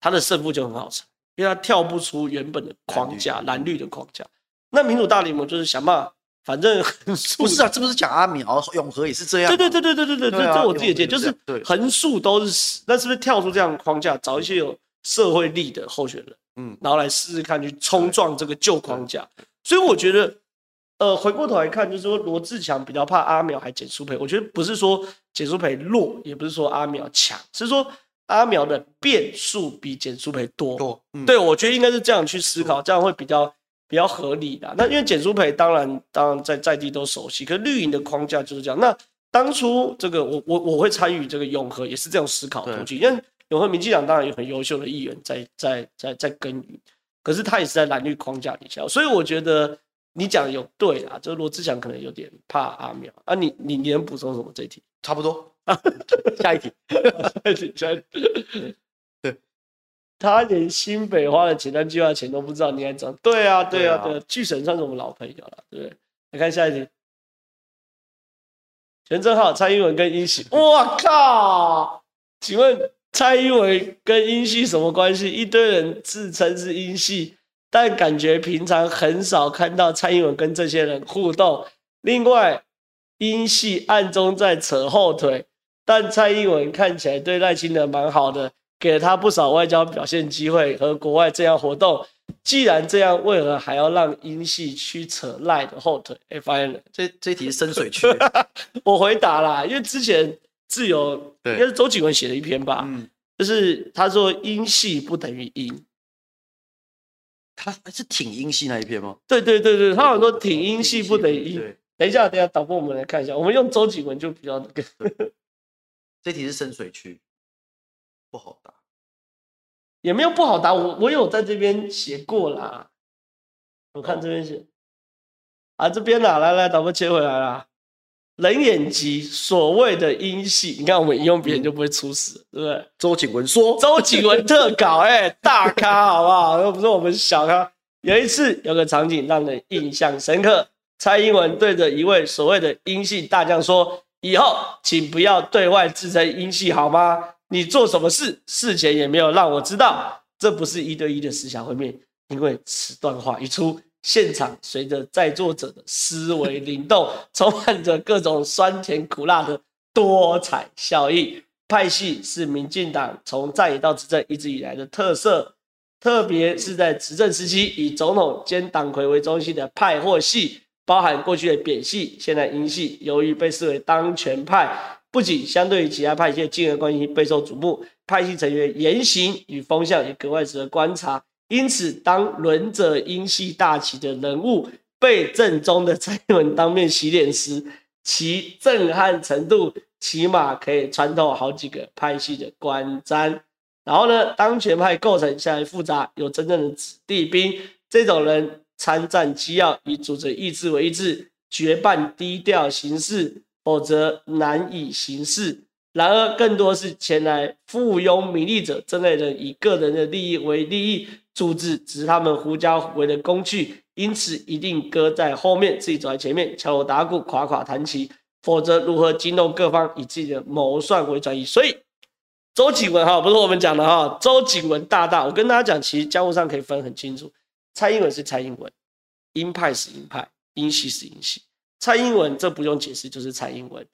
它的胜负就很好猜，因为它跳不出原本的框架，蓝绿的框架。那民主大联盟就是想办法，反正 不是啊，这不是讲阿苗永和也是这样？对对对对对对对，这这我自己的见，就是横竖都是死，那是不是跳出这样的框架，找一些有社会力的候选人，嗯，然后来试试看去冲撞这个旧框架？所以我觉得。呃，回过头来看，就是说罗志强比较怕阿苗还简书培，我觉得不是说简书培弱，也不是说阿苗强，是说阿苗的变数比简书培多。多，嗯、对，我觉得应该是这样去思考，这样会比较比较合理的。那因为简书培当然当然在在地都熟悉，可是绿营的框架就是这样。那当初这个我我我会参与这个永和，也是这种思考途径。因为永和民进党当然有很优秀的议员在在在在耕耘，可是他也是在蓝绿框架底下，所以我觉得你讲的有对啊，就是罗志祥可能有点怕阿苗啊你。你你你能补充什么这一题？差不多，下一题，下一题，下一题。对，他连新北花的前瞻计划钱都不知道，你还讲？对啊，对啊，对，巨神算是我们老朋友了，对不对？来看下一题。全正浩、蔡英文跟英系，我靠！请问蔡英文跟英系什么关系？一堆人自称是英系，但感觉平常很少看到蔡英文跟这些人互动。另外，英系暗中在扯后腿，但蔡英文看起来对赖清德蛮好的，给了他不少外交表现机会和国外这样活动。既然这样，为何还要让英系去扯赖的后腿？哎、欸，发现了，这这题是深水区。我回答啦，因为之前自由应该是周景文写的一篇吧，嗯，就是他说英系不等于英，他是挺英系那一篇吗？对对对对，他好像说挺英系不等于英。等一下，等一下，导播我们来看一下，我们用周景文就比较那个。这题是深水区，不好答。也没有不好答，我我有在这边写过啦。我看这边写，啊这边哪来来，导播切回来了。人眼及所谓的英系，你看我们引用别人就不会出事，对不对？周景文说，周景文特稿，哎，大咖好不好？又不是我们小咖。有一次有个场景让人印象深刻，蔡英文对着一位所谓的英系大将说：“以后请不要对外自称英系，好吗？”你做什么事，事前也没有让我知道，这不是一对一的思想会面。因为此段话一出，现场随着在座者的思维灵动，充满着各种酸甜苦辣的多彩效应。派系是民进党从在野到执政一直以来的特色，特别是在执政时期，以总统兼党魁为中心的派或系，包含过去的扁系、现在英系，由于被视为当权派。不仅相对于其他派系的竞合关系备受瞩目，派系成员言行与风向也格外值得观察。因此，当轮着英系大旗的人物被正宗的蔡英文当面洗脸时，其震撼程度起码可以穿透好几个派系的关瞻。然后呢，当权派构成下来复杂，有真正的子弟兵，这种人参战机要以组织意志为意志，绝办低调行事。否则难以行事。然而，更多是前来附庸名利者，这类人以个人的利益为利益，组织只是他们狐假虎威的工具，因此一定搁在后面，自己走在前面，敲锣打鼓，夸夸弹琴。否则，如何惊动各方，以自己的谋算为转移？所以，周景文哈，不是我们讲的哈，周景文大大，我跟大家讲，其实江湖上可以分很清楚，蔡英文是蔡英文，鹰派是鹰派，英系是英系。蔡英文这不用解释，就是蔡英文。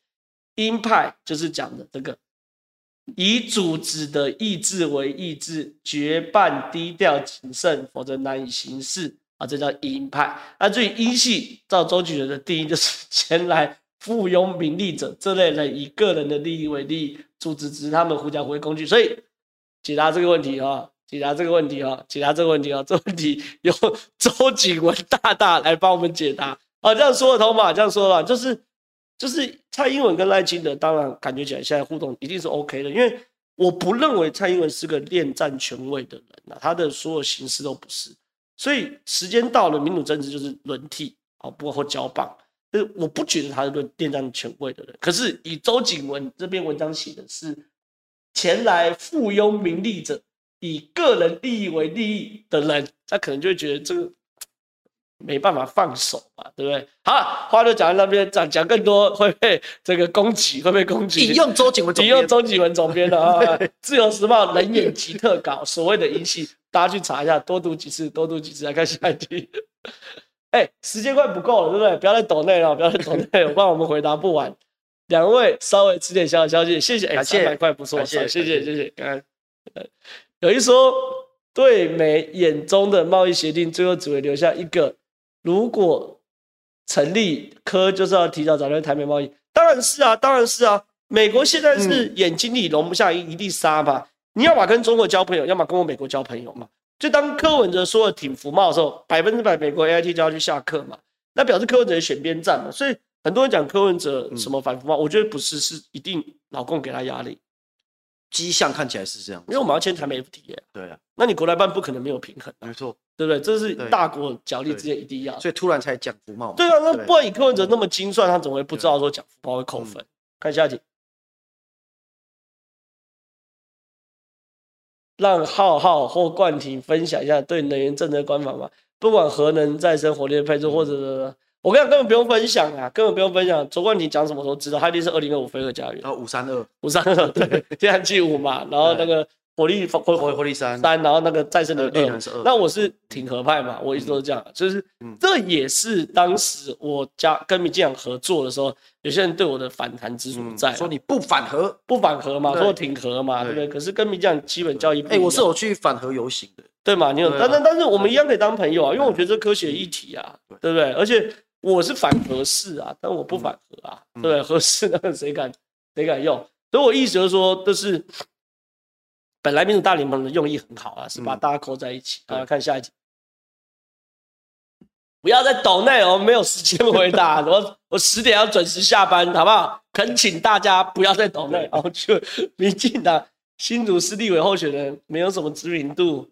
鹰派就是讲的这个，以组织的意志为意志，绝办低调谨慎，否则难以行事啊，这叫鹰派。那至于英系，照周举人的定义，就是 前来附庸名利者，这类人以个人的利益为利益，组织只是他们狐假虎威工具。所以解答这个问题啊，解答这个问题啊，解答这个问题啊，这问题由 周景文大大来帮我们解答。啊，这样说得通嘛？这样说吧，就是就是蔡英文跟赖清德，当然感觉起来现在互动一定是 OK 的，因为我不认为蔡英文是个恋战权位的人啊，他的所有形式都不是。所以时间到了，民主政治就是轮替啊，不或交棒。就是我不觉得他是个恋战权位的人。可是以周景文这篇文章写的是前来附庸名利者，以个人利益为利益的人，他可能就会觉得这个。没办法放手嘛，对不对？好，话就讲到那边，讲讲更多会被这个攻击，会被攻击。引用周景文总，引用周景文总编的啊，《自由时报》冷眼极特稿，所谓的英系，大家去查一下，多读几次，多读几次来看下一题。哎、欸，时间快不够了，对不对？不要再抖内了，不要再抖内，我怕我们回答不完。两位稍微吃点小小消息，谢谢。哎、欸，三百块不错，谢谢谢谢谢有一说，对美眼中的贸易协定，最后只会留下一个。如果成立科就是要提早展开台美贸易，当然是啊，当然是啊。美国现在是眼睛里容不下一粒沙嘛，你要么跟中国交朋友，要么跟我美国交朋友嘛。就当柯文哲说的挺服贸的时候，百分之百美国 AIT 就要去下课嘛，那表示柯文哲选边站嘛。所以很多人讲柯文哲什么反服贸，嗯、我觉得不是，是一定老共给他压力。迹象看起来是这样，因为我们要签台美 FTA，对啊，那你国台办不可能没有平衡，没错，对不对？这是大国角力之间一定要，所以突然才讲福茂，对啊，那不然以柯文哲那么精算，他怎么会不知道说讲福茂会扣分？看下一题，让浩浩或冠廷分享一下对能源政策观法吧，不管核能、再生、火力配置或者。我跟你讲，根本不用分享啊，根本不用分享。卓冠廷讲什么都知道，他一定是二零二五飞鹤家园，然后五三二五三二对，天然气五嘛，然后那个火力火火火力三三，然后那个再生能源二是二。那我是挺合派嘛，我一直都是这样，就是这也是当时我家跟民进党合作的时候，有些人对我的反弹之所在，说你不反核不反核嘛，说挺核嘛，对不对？可是跟民进党基本教义，哎，我是有去反核游行的，对嘛？你有，但但但是我们一样可以当朋友啊，因为我觉得这科学议题啊，对不对？而且。我是反核四啊，但我不反核啊，嗯、对不对？核四那个谁敢谁敢用？所以我意思就是说，就是本来民主大联盟的用意很好啊，是把大家扣在一起。好、嗯，看下一集，不要再抖内容，没有时间回答。我我十点要准时下班，好不好？恳请大家不要再抖内容。然后就民进党新竹市立委候选人没有什么知名度，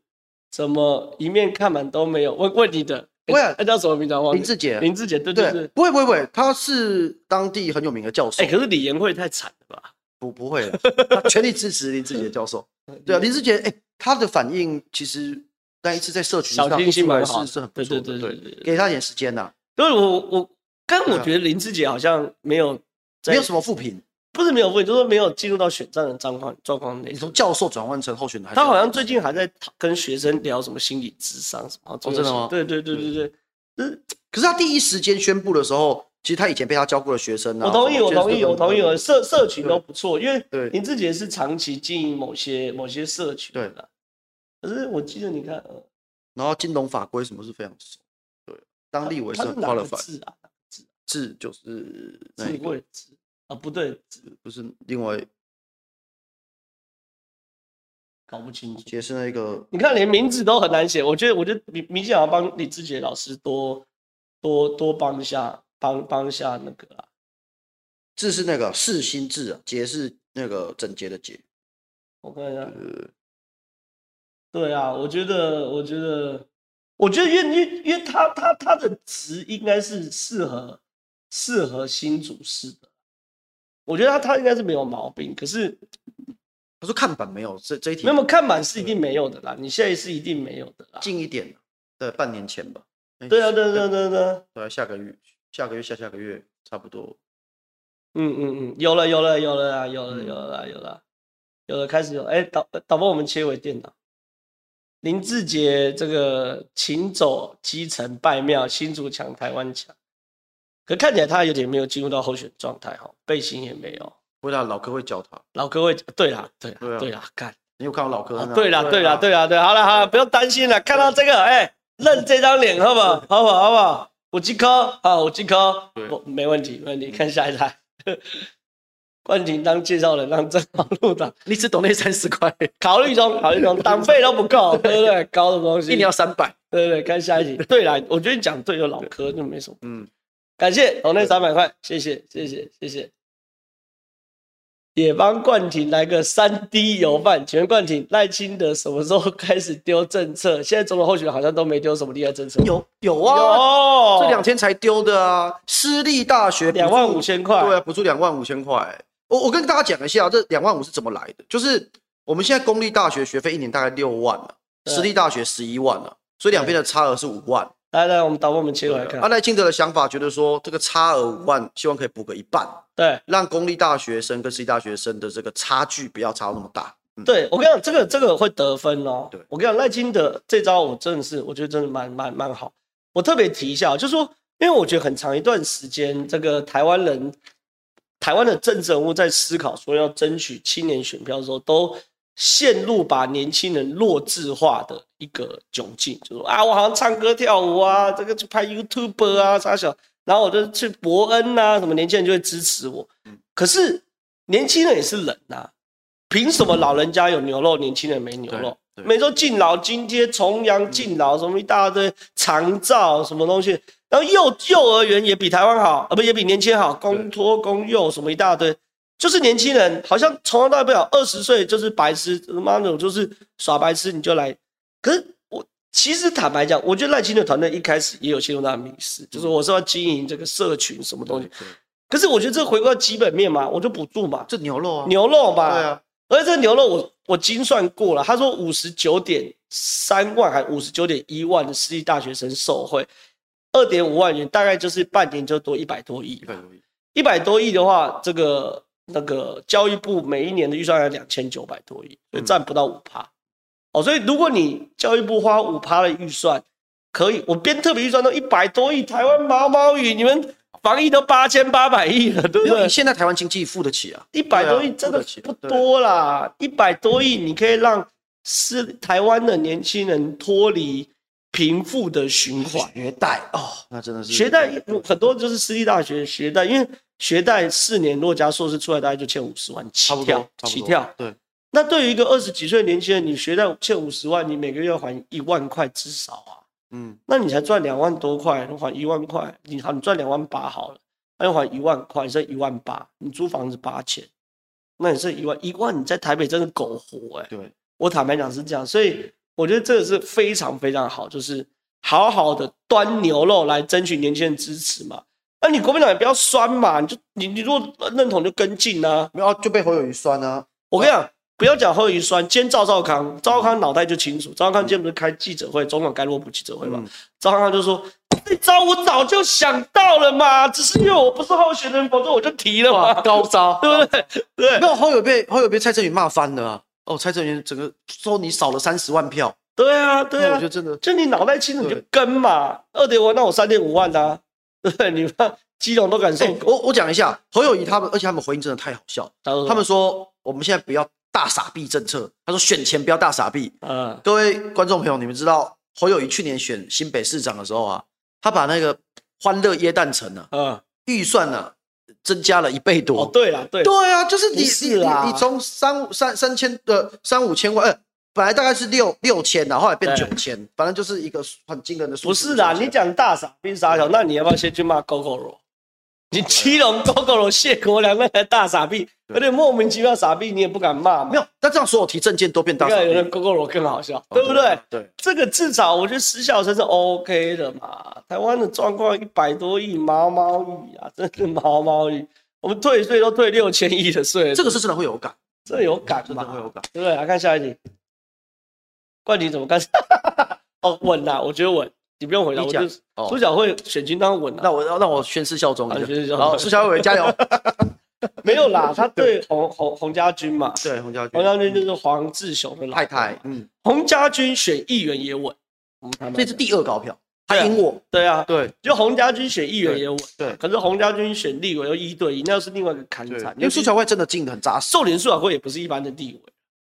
怎么一面看满都没有？问问你的。不会，他叫什么名字？林志杰。林志杰，对对对，不会不会不会，他是当地很有名的教授。哎，可是李延慧太惨了吧？不不会，他全力支持林志杰教授。对啊，林志杰，哎，他的反应其实那一次在社群上出来是是很不错的，对对对，给他点时间呐。所以我我，但我觉得林志杰好像没有没有什么负评，不是没有负评，就是没有进入到选战的状况状况内。你从教授转换成候选人，他好像最近还在跟学生聊什么心理智商什么。真的吗？对对对对对。嗯，可是他第一时间宣布的时候，其实他以前被他教过的学生呢、啊。我同意，我同意，我同意。我社社群都不错，因为林志杰是长期经营某些某些社群。对的。可是我记得你看，然后金融法规什么是非常熟。对，当立委是很快的反。字啊，字字就是智慧字啊，不对，字不是另外。搞不清楚，解释那个，你看连名字都很难写。我觉得，我觉得民民进党要帮李志杰老师多多多帮一下，帮帮下那个啊。字是那个四心字啊，节是那个整洁的洁。我看一下，呃，对啊，我觉得，我觉得，我觉得，因为因为因为他他他的值应该是适合适合新竹市的，我觉得他他应该是没有毛病，可是。他说看板没有这这一题，那么看板是一定没有的啦。你现在是一定没有的啦。近一点，对，半年前吧。对啊，对对对对。对，下个月、下个月、下下个月差不多。嗯嗯嗯，有了有了有了啊，有了有了有了，有了开始有。哎，导导播，我们切回电脑。林志杰这个请走基层拜庙，新竹强台湾强，可看起来他有点没有进入到候选状态哈，背心也没有。未来老柯会教他，老柯会对啦，对啦，对啦，干，你有看到老柯？对啦，对啦，对啦，对，好了好了，不用担心了，看到这个，哎，认这张脸，好不好？好不好？好不好？五级科，啊，我继科，不，没问题，没问题。看下一台，冠廷当介绍人，让正好入党，你只懂那三十块，考虑中，考虑中，党费都不够，对不对？高的东西，一年要三百，对不对？看下一题，对啦，我觉得你讲对，就老科就没什么，嗯，感谢懂那三百块，谢谢，谢谢，谢谢。也帮冠廷来个三 D 油饭，请问冠廷赖清德什么时候开始丢政策？现在总统候选人好像都没丢什么厉害政策。有有啊，有这两天才丢的啊，私立大学两万五千块，对啊，补助两万五千块。我我跟大家讲一下，这两万五是怎么来的？就是我们现在公立大学学费一年大概六万了，对私立大学十一万了，所以两边的差额是五万。来来，我们导播我们切过来看。阿赖清德的想法，觉得说这个差额五万，希望可以补个一半，对，让公立大学生跟私立大学生的这个差距不要差那么大。嗯、对我跟你讲，这个这个会得分哦。对，我跟你讲，赖清德这招我真的是，我觉得真的蛮蛮蛮好。我特别提一下，就是说，因为我觉得很长一段时间，这个台湾人，台湾的政治人物在思考说要争取青年选票的时候，都。陷入把年轻人弱智化的一个窘境，就说啊，我好像唱歌跳舞啊，这个去拍 YouTube 啊，啥小，然后我就去伯恩啊，什么年轻人就会支持我。可是年轻人也是人呐、啊，凭什么老人家有牛肉，年轻人没牛肉？每周敬老津贴、重阳敬老什么一大堆长照什么东西，然后幼幼儿园也比台湾好，啊不也比年轻好，公托公幼什么一大堆，就是年轻人好像从头到尾不了，二十岁就是白痴，他妈的就是耍白痴你就来。可是我其实坦白讲，我觉得赖清德团队一开始也有陷入那迷思，就是我是要经营这个社群什么东西。可是我觉得这回归到基本面嘛，我就补助嘛，这牛肉啊，牛肉嘛，对啊。而且这牛肉我我精算过了，他说五十九点三万还五十九点一万的私立大学生受惠，二点五万元大概就是半年就多一百多亿，一百多亿，一百多亿的话，这个那个教育部每一年的预算要两千九百多亿，所以占不到五趴。哦，所以如果你教育部花五趴的预算，可以，我编特别预算都一百多亿，台湾毛毛雨，你们。防疫都八千八百亿了，对不对？现在台湾经济付得起啊，一百多亿真的不多啦，一百多亿你可以让是台湾的年轻人脱离贫富的循环。学贷哦，那真的是学贷很多就是私立大学学贷，因为学贷四年若加硕士出来大概就欠五十万起跳，起跳。对，那对于一个二十几岁的年轻人，你学贷欠五十万，你每个月要还一万块至少啊。嗯，那你才赚两万多块，你还一万块，你好，你赚两万八好了，那要还一万块，你剩一万八，你租房子八千，那你剩一万，一万你在台北真的苟活哎、欸。对，我坦白讲是这样，所以我觉得这个是非常非常好，就是好好的端牛肉来争取年轻人支持嘛。那你国民党也不要酸嘛，你就你你如果认同就跟进啊，没有就被侯友谊酸啊。我跟你讲。不要讲侯友宜酸，今天赵少康，赵少康脑袋就清楚。赵少康今天不是开记者会，总统盖洛普记者会吗？赵少康就说：“这招我早就想到了嘛，只是因为我不是候选人，否则我就提了嘛。”高招，对不对？对。没有侯友被侯友被蔡正元骂翻了啊！哦，蔡正元整个说你少了三十万票。对啊，对啊，我觉得真的，就你脑袋清楚你就跟嘛。二点五万，那我三点五万的啊。对，你看基隆都敢说。我我讲一下侯友宜他们，而且他们回应真的太好笑。他们说我们现在不要。大傻逼政策，他说选钱不要大傻逼。嗯，各位观众朋友，你们知道侯友谊去年选新北市长的时候啊，他把那个欢乐椰蛋城呢，嗯，预算呢增加了一倍多。哦，对啦，对，对啊，就是你你你从三三三千的三五千万，呃，本来大概是六六千，然后后来变九千，反正就是一个很惊人的数字。不是啦，你讲大傻逼傻小，那你要不要先去骂 Gogoro？你基隆 Gogoro 谢国梁那个大傻逼，有点莫名其妙傻逼，你也不敢骂。没有，但这样所有提证件都变大傻逼。有人 Gogoro 更好笑，对不对？对，这个至少我觉得失效生是 OK 的嘛。台湾的状况一百多亿毛毛雨啊，真是毛毛雨。我们退税都退六千亿的税，这个是真的会有感，这有感，真的会有感，对不对？来看下一题，冠廷怎么干？哦，稳啊，我觉得稳。你不用回答，我就苏小慧选军当稳了。那我让我宣誓效忠。好，苏小慧加油。没有啦，他对洪洪洪家军嘛。对洪家军。洪家军就是黄志雄的太太。嗯。洪家军选议员也稳。这是第二高票，他赢我。对啊。对。就洪家军选议员也稳。对。可是洪家军选立委又一对一，那又是另外一个坎产。因为苏小慧真的进的很扎实。瘦脸苏小慧也不是一般的立委。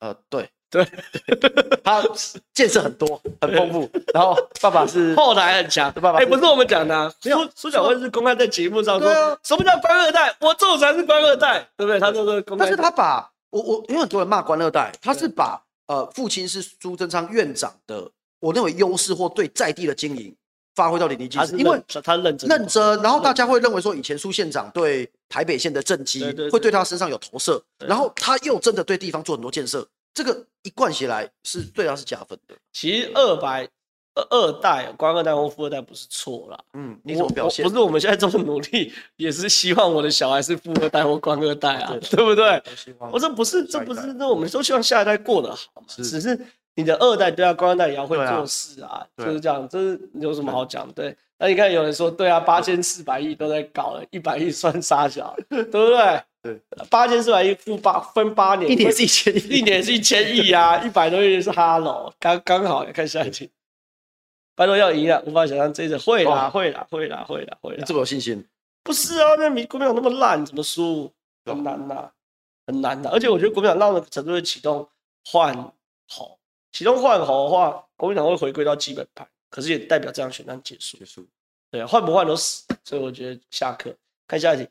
呃，对。对，他见识很多，很丰富。然后爸爸是后台很强，爸爸哎，不是我们讲的，苏苏小慧是公开在节目上说，什么叫官二代？我这种才是官二代，对不对？他这个公开，但是他把我我因为很多人骂官二代，他是把呃父亲是苏贞昌院长的，我认为优势或对在地的经营发挥到淋漓尽致，因为他认真认真，然后大家会认为说以前苏县长对台北县的政绩会对他身上有投射，然后他又真的对地方做很多建设。这个一贯起来是对他是加分的。其实二百二二代官二代或富二代不是错啦。嗯，你怎么表现？不是我们现在这么努力，也是希望我的小孩是富二代或官二代啊，对不对？我说不是，这不是，那我们都希望下一代过得好嘛。只是你的二代对啊，官二代也要会做事啊，就是这样。这是有什么好讲？对。那你看有人说，对啊，八千四百亿都在搞了，一百亿算啥小，对不对？对，八千四百亿付八分八年，一年是一千亿，一年是一千亿啊，一百多亿是哈喽，刚刚好。看下一题，拜托要赢了，无法想象这次会啦，会啦，会啦，会啦，会啦。你这么有信心？不是啊，那国民党那么烂，怎么输？很难呐，很难的。而且我觉得国民党让的程度会启动换候，启动换候的话，国民党会回归到基本盘，可是也代表这样选战结束。结束。对啊，换不换都死，所以我觉得下课。看下一题。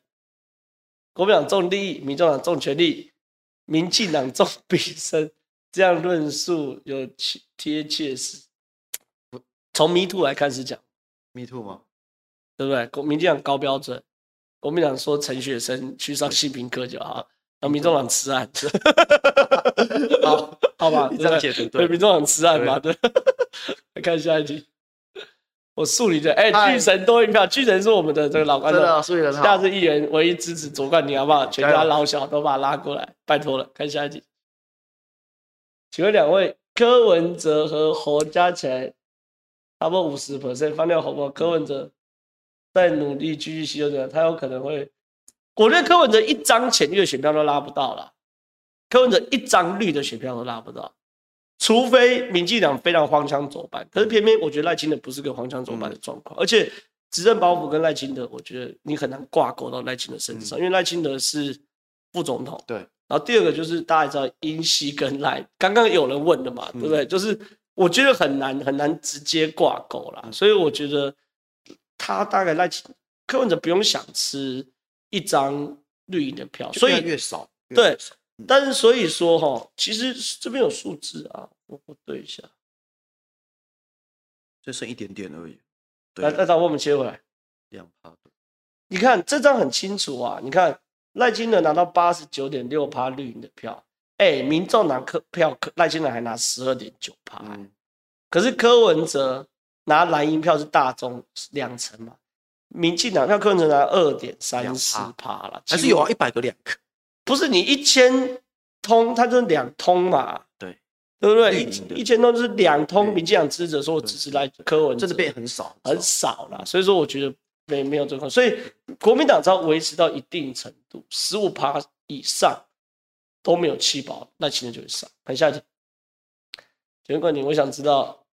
国民党重利益，民众党重权力。民进党重比深，这样论述有贴切是？从 Me Too 来开始讲，Me Too 吗？对不对？国民进党高标准，国民党说陈雪生去上性平课就好，让民众党吃案。好，好吧，你这样解读对，民众党吃案嘛？对。来看下一题。我数理的，哎、欸，巨神多一票，巨神是我们的这个老观众，下次议员唯一支持左冠廷，好不好？全家老小都把他拉过来，拜托了。看下一集，请问两位，柯文哲和侯加起来差不多五十 percent，放掉侯不好？柯文哲在努力继续吸收的，他有可能会，我觉得柯文哲一张浅绿的选票都拉不到了，柯文哲一张绿的选票都拉不到。除非民进党非常荒腔走板，可是偏偏我觉得赖清德不是个荒腔走板的状况，而且执政包袱跟赖清德，我觉得你很难挂钩到赖清德身上，因为赖清德是副总统。对。然后第二个就是大家知道英系跟赖，刚刚有人问的嘛，对不对？就是我觉得很难很难直接挂钩啦，所以我觉得他大概赖清柯文哲不用想吃一张绿营的票，所以越少对。但是所以说哈，其实这边有数字啊，我我对一下，就剩一点点而已。来，再找我们切回来，两趴。你看这张很清楚啊，你看赖清德拿到八十九点六趴绿营的票，哎，民众拿客票赖清德还拿十二点九趴，可是柯文哲拿蓝营票是大中两成嘛，民进党票柯文哲拿二点三四趴了，还是有啊，一百个两个。不是你一千通，它就是两通嘛，对对不对？一一千通就是两通。民进党支持者说，我支持来柯文哲，这是变很少很少了。所以说，我觉得没没有这个，所以国民党只要维持到一定程度，十五趴以上都没有弃保，那其实就会上。看下一题，请问你，我想知道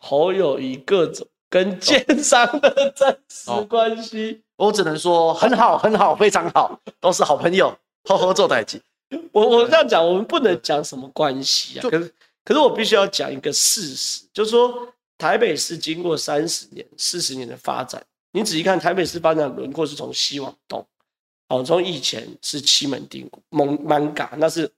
侯友谊各种跟建商的真实关系。我只能说很好，很好，非常好，都是好朋友。好好做代志，我我这样讲，我们不能讲什么关系啊。可是，可是我必须要讲一个事实，就是说台北市经过三十年、四十年的发展，你仔细看台北市发展轮廓是从西往东，哦，从以前是七门町、艋艋舺，那是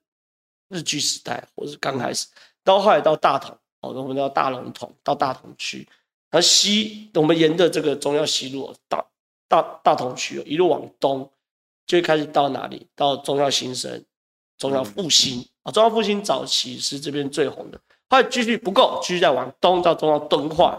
日据时代或是刚开始，到后来到大同，哦，我们到大龙峒，到大同区，然后西我们沿着这个中央西路到大大同区，一路往东。就开始到哪里？到中央新生、中央复兴啊！中央复兴早期是这边最红的，后来继续不够，继续再往东到中央敦化。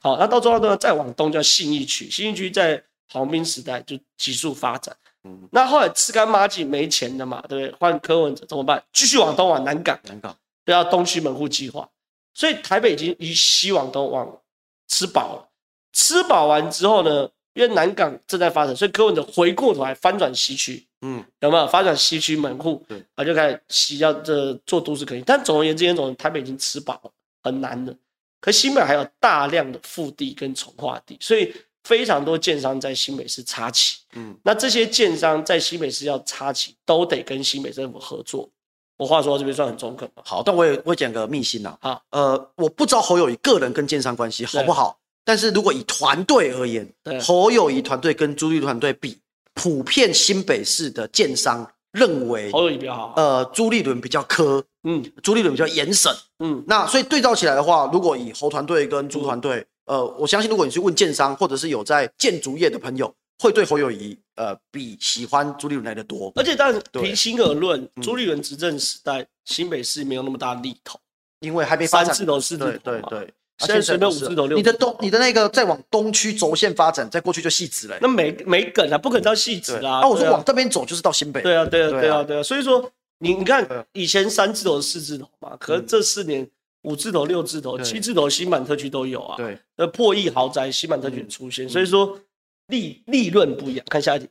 好，那到中央敦化再往东叫信义区，信义区在黄宾时代就急速发展。嗯，那后来吃干抹净没钱的嘛，对不对？换柯文哲怎么办？继续往东往南港，南港都要东区门户计划。所以台北已经以西往东往吃饱了，吃饱完之后呢？因为南港正在发展，所以柯文哲回过头来翻转西区，嗯，有没有发展西区门户？对，啊，就开始西要这做都市可以。但总而言之，总台北已经吃饱了，很难的。可新北还有大量的腹地跟重划地，所以非常多建商在新北市插旗。嗯，那这些建商在新北市要插旗，都得跟新北政府合作。我话说到这边算很中肯。好，但我也我讲个秘辛呐。好，呃，我不知道侯友谊个人跟建商关系好不好。但是如果以团队而言，侯友谊团队跟朱立伦团队比，普遍新北市的建商认为侯友谊比较好，呃，朱立伦比较苛，嗯，朱立伦比较严审，嗯，那所以对照起来的话，如果以侯团队跟朱团队，呃，我相信如果你去问建商或者是有在建筑业的朋友，会对侯友谊呃比喜欢朱立伦来的多。而且但平心而论，朱立伦执政时代新北市没有那么大力头，因为还没发展。三字头四字头对对对。现在随便五字头六，你的东，你的那个再往东区轴线发展，再过去就细直了。那没没梗啊，不可能到细直啊。那我说往这边走就是到新北。对啊，对啊，对啊，对啊。所以说，你你看以前三字头、四字头嘛，可是这四年五字头、六字头、七字头，新版特区都有啊。对，那破亿豪宅新版特区出现，所以说利利润不一样。看下一题，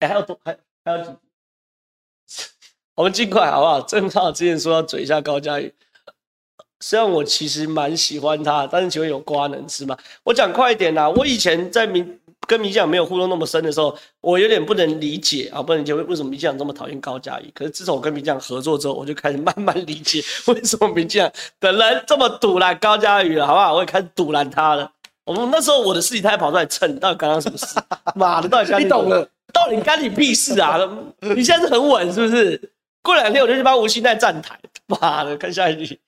哎，还有多还还有几？我们尽快好不好？正好之前说要嘴一下高嘉瑜。虽然我其实蛮喜欢他，但是请问有瓜能吃吗？我讲快一点啦。我以前在民跟民进党没有互动那么深的时候，我有点不能理解啊，不能理解为什么民进党这么讨厌高嘉瑜。可是自从我跟民进党合作之后，我就开始慢慢理解为什么民进党的人这么堵拦高嘉瑜了，好不好？我也开始堵拦他了。我们那时候我的事情他还跑出来蹭，到底刚刚什么事？妈的，到底干你懂了？到底干你屁事啊？你现在是很稳是不是？过两天我就去帮吴欣岱站台。妈的，看下一题。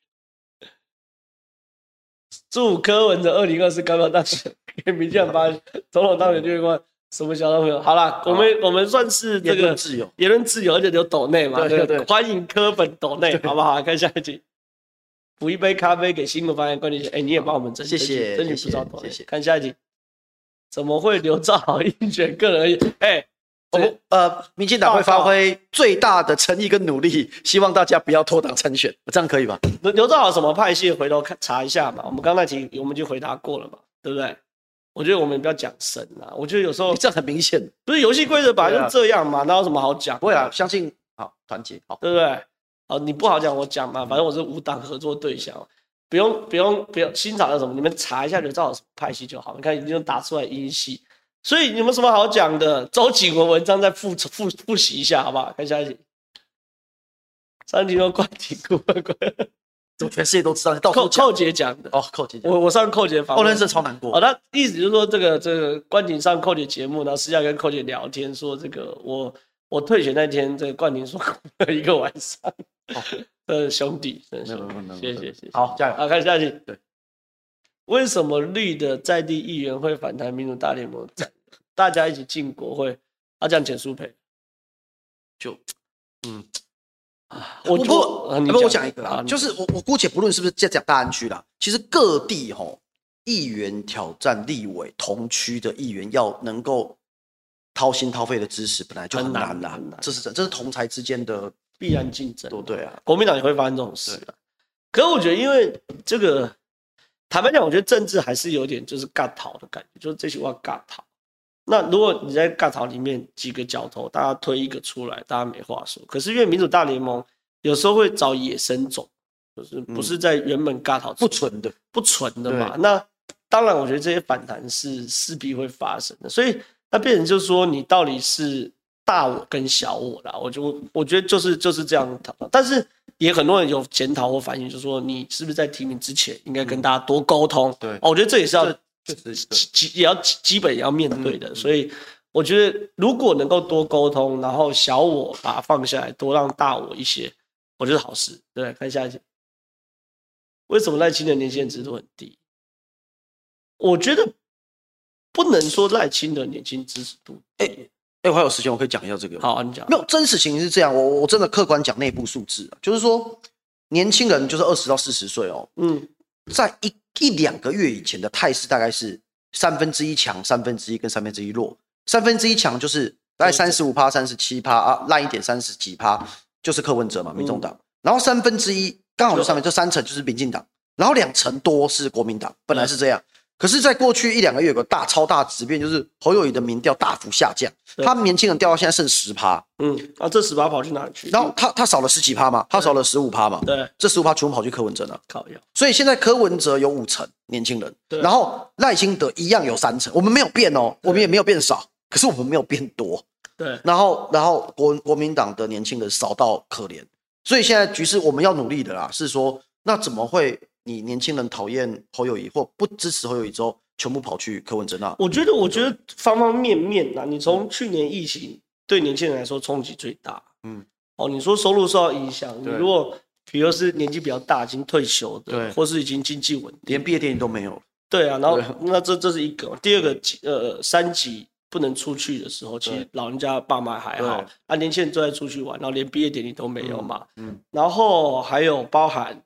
祝柯文哲二零二四高票当选，给民进党发 总统当选就会关什么小朋友？好了，我们我们算是这个言论自由，言论自由，而且有抖内嘛，对对对，欢迎柯本抖内，好不好？看下一集。补一杯咖啡给新的发言关键哎，你也帮我们争取，争取不少抖内。看下一集。怎么会刘兆好应选个人？哎。我们呃，民进党会发挥最大的诚意跟努力，希望大家不要脱党参选，这样可以吧？刘兆豪什么派系？回头看查一下嘛。我们刚才提，我们就回答过了嘛，对不对？我觉得我们不要讲神啊，我觉得有时候 这样很明显，不是游戏规则本来就这样嘛，哪有什么好讲？不会啊，相信好团结，好，对不对？好，你不好讲，我讲嘛，反正我是无党合作对象，不用不用不用欣赏的什么，你们查一下刘兆豪什么派系就好。你看已经打出来英系。所以你们什么好讲的？周景文文章再复复复习一下，好不好？看下一题。三题都冠廷过过，怎么全世界都知道？寇寇姐讲的哦，寇姐讲，我我上寇姐访问，我认识超难过。哦，他意思就是说，这个这个冠廷上寇姐节目，然后私下跟寇姐聊天，说这个我我退选那天，这个冠廷说哭了一个晚上。呃，兄弟，谢谢谢谢，好，加油。好，看下一题。对。为什么绿的在地议员会反弹民主大联盟？大家一起进国会，他这样简舒培，就，嗯，啊，我不，不，不，我讲一个啊，就是我我姑且不论是不是在讲大安区啦，其实各地吼议员挑战立委同区的议员要能够掏心掏肺的支持，本来就很难啦，这是这这是同才之间的必然竞争，对对啊，国民党也会发生这种事啊，可是我觉得因为这个。坦白讲，我觉得政治还是有点就是尬逃的感觉，就是这句话尬逃。那如果你在尬逃里面几个角头，大家推一个出来，大家没话说。可是因为民主大联盟有时候会找野生种，就是不是在原本尬逃、嗯、不纯的不纯的嘛？那当然，我觉得这些反弹是势必会发生的。所以那变成就是说，你到底是大我跟小我啦？我就我觉得就是就是这样讨论，但是。也很多人有检讨或反映，就是说你是不是在提名之前应该跟大家多沟通？嗯、对、哦，我觉得这也是要基也要基本也要面对的。嗯、所以我觉得如果能够多沟通，然后小我把它放下来，多让大我一些，我觉得好事。对，看下一集。为什么赖清德年轻人支持度很低？我觉得不能说赖清德年轻支持度低。欸哎，我还有时间，我可以讲一下这个。好，你讲。没有，真实情形是这样，我我真的客观讲内部数字，啊就是说，年轻人就是二十到四十岁哦，嗯，在一一两个月以前的态势大概是三分之一强，三分之一跟三分之一弱。三分之一强就是大概三十五趴、三十七趴啊，烂一点三十几趴，就是柯文哲嘛，民众党。然后三分之一刚好就上面这三层就是民进党，然后两层多是国民党，本来是这样。可是，在过去一两个月，有个大超大质变，就是侯友谊的民调大幅下降，他们年轻人掉到现在剩十趴。嗯，啊，这十趴跑去哪里去？然后他他少了十几趴嘛，他少了十五趴嘛。对，这十五趴全部跑去柯文哲了。靠腰。所以现在柯文哲有五成年轻人，对。然后赖清德一样有三成，我们没有变哦，我们也没有变少，可是我们没有变多。对。然后然后国国民党的年轻人少到可怜，所以现在局势我们要努力的啦，是说那怎么会？你年轻人讨厌侯友谊或不支持侯友谊之后，全部跑去柯文哲那？我觉得，我觉得方方面面呐。你从去年疫情对年轻人来说冲击最大。嗯，哦，你说收入受到影响，你如果比如是年纪比较大，已经退休的，对，或是已经经济稳定，连毕业典礼都没有。对啊，然后那这这是一个。第二个，呃，三级不能出去的时候，其实老人家爸妈还好，啊，年轻人都在出去玩，然后连毕业典礼都没有嘛。嗯，然后还有包含。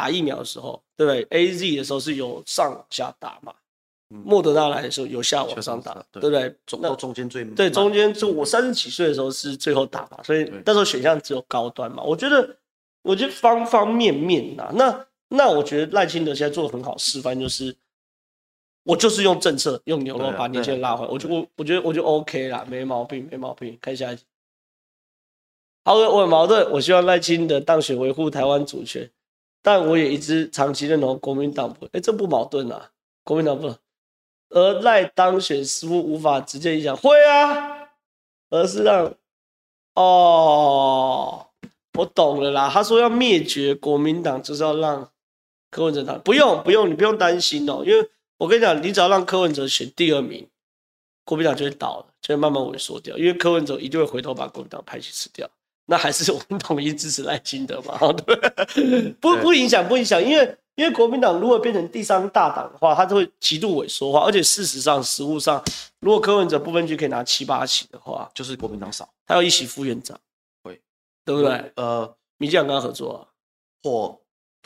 打疫苗的时候，对不对？A Z 的时候是有上往下打嘛，莫德纳来的时候有下往上打，对不对？到中间最对中间就我三十几岁的时候是最后打嘛，所以那时候选项只有高端嘛。我觉得，我觉得方方面面呐，那那我觉得赖清德现在做的很好示范，就是我就是用政策用牛肉把年轻人拉回来，我就我我觉得我就 OK 啦，没毛病，没毛病。看下一集，好，我很矛盾，我希望赖清德当选维护台湾主权。但我也一直长期认同国民党不，哎，这不矛盾啊，国民党不，而赖当选似乎无法直接影响，会啊，而是让，哦，我懂了啦，他说要灭绝国民党，就是要让柯文哲当，不用不用，你不用担心哦，因为我跟你讲，你只要让柯文哲选第二名，国民党就会倒了，就会慢慢萎缩掉，因为柯文哲一定会回头把国民党派系吃掉。那还是我们统一支持赖清德嘛？对，不不影响，不影响，因为因为国民党如果变成第三大党的话，它就会极度萎缩化，而且事实上实务上，如果柯文哲不分区可以拿七八席的话，就是国民党少，他要一席副院长，会，对不对？呃，民进党跟他合作啊，或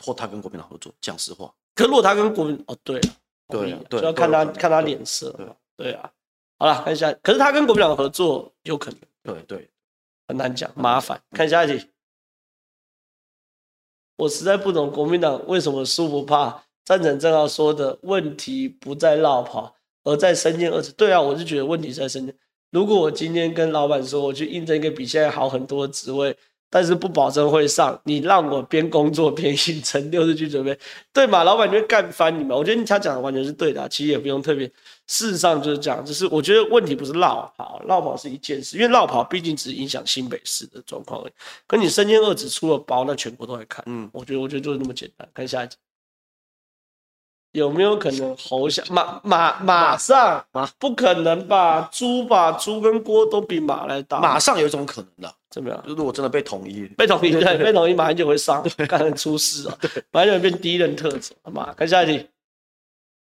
或他跟国民党合作，讲实话。可如果他跟国民哦，对对对，就要看他看他脸色，对对啊。好了，看一下，可是他跟国民党合作有可能，对对，很难讲，麻烦。看下一题，我实在不懂国民党为什么输不怕。赞成正浩说的问题不在落跑，而在身兼二职。对啊，我是觉得问题在身兼。如果我今天跟老板说我去应征一个比现在好很多的职位。但是不保证会上，你让我边工作边应征六日去准备，对嘛？老板就会干翻你嘛？我觉得他讲的完全是对的、其实也不用特别。事实上就是这样，只是我觉得问题不是绕跑，绕跑是一件事，因为绕跑毕竟只影响新北市的状况而已。可你身兼二职出了包，那全国都会看。嗯，我觉得我觉得就是那么简单。看下一集。有没有可能侯下马马马上马不可能吧？猪吧，猪跟锅都比马来大。马上有一种可能的，怎么样？就是如果真的被统一，被统一，对，被统一，马上就会上，可能出事啊，马上就会变第一任特首。好嘛，看下一题，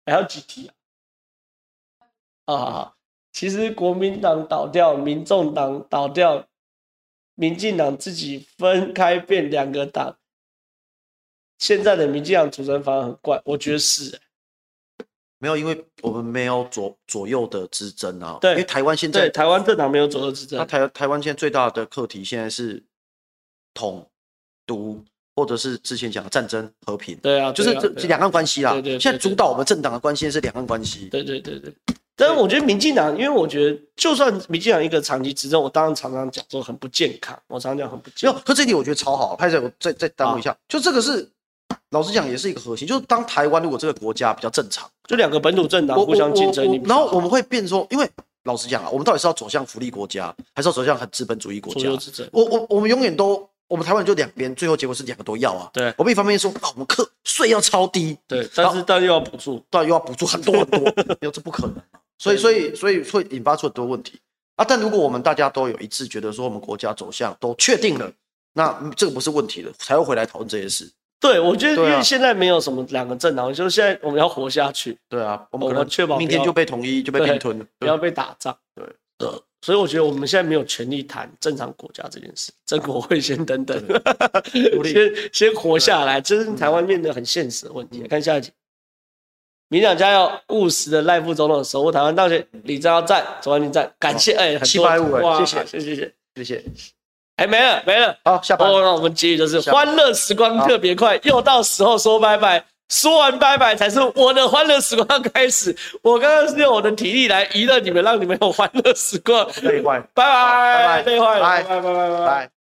还有几题啊？啊，其实国民党倒掉，民众党倒掉，民进党自己分开变两个党。现在的民进党组成方案很怪，我觉得是、欸，没有，因为我们没有左左右的之争啊。对，因为台湾现在台湾政党没有左右之争。那台台湾现在最大的课题现在是统独，或者是之前讲的战争和平。对啊，就是这两岸关系啦。对对，对，对，对，现在主导我们政党的关系是两岸关系。对对对对。但是我觉得民进党，因为我觉得就算民进党一个长期执政，我当然常常讲说很不健康，我常常讲很不健康。没有，可这一点我觉得超好。拍摄我再再耽误一下，就这个是。老实讲，也是一个核心，就是当台湾如果这个国家比较正常，就两个本土政党互相竞争，然后我们会变说，因为老实讲啊，我们到底是要走向福利国家，还是要走向很资本主义国家？我我我们永远都，我们台湾就两边，最后结果是两个都要啊。对，我们一方面说啊，我们课税要超低，对，但是但又要补助，但又要补助很多很多，没有这不可能。所以所以所以会引发出很多问题啊。但如果我们大家都有一致觉得说，我们国家走向都确定了，那这个不是问题了，才会回来讨论这些事。对，我觉得因为现在没有什么两个政党，就是现在我们要活下去。对啊，我们可能确保明天就被统一，就被并吞了，不要被打仗。对，呃，所以我觉得我们现在没有权利谈正常国家这件事，真国会先等等，先先活下来，这是台湾面对很现实的问题。看下一题，民进党加油，务实的赖副总统守护台湾大学，李正浩赞，左安宁赞，感谢哎，七百五哎，谢谢，谢谢，谢谢，谢谢。哎，没了没了，好，下班。哦，那我们结语就是欢乐时光特别快，又到时候说拜拜。说完拜拜才是我的欢乐时光开始。我刚刚是用我的体力来娱乐你们，让你们有欢乐时光。累坏，拜拜，拜拜，累坏了，拜拜拜拜拜拜。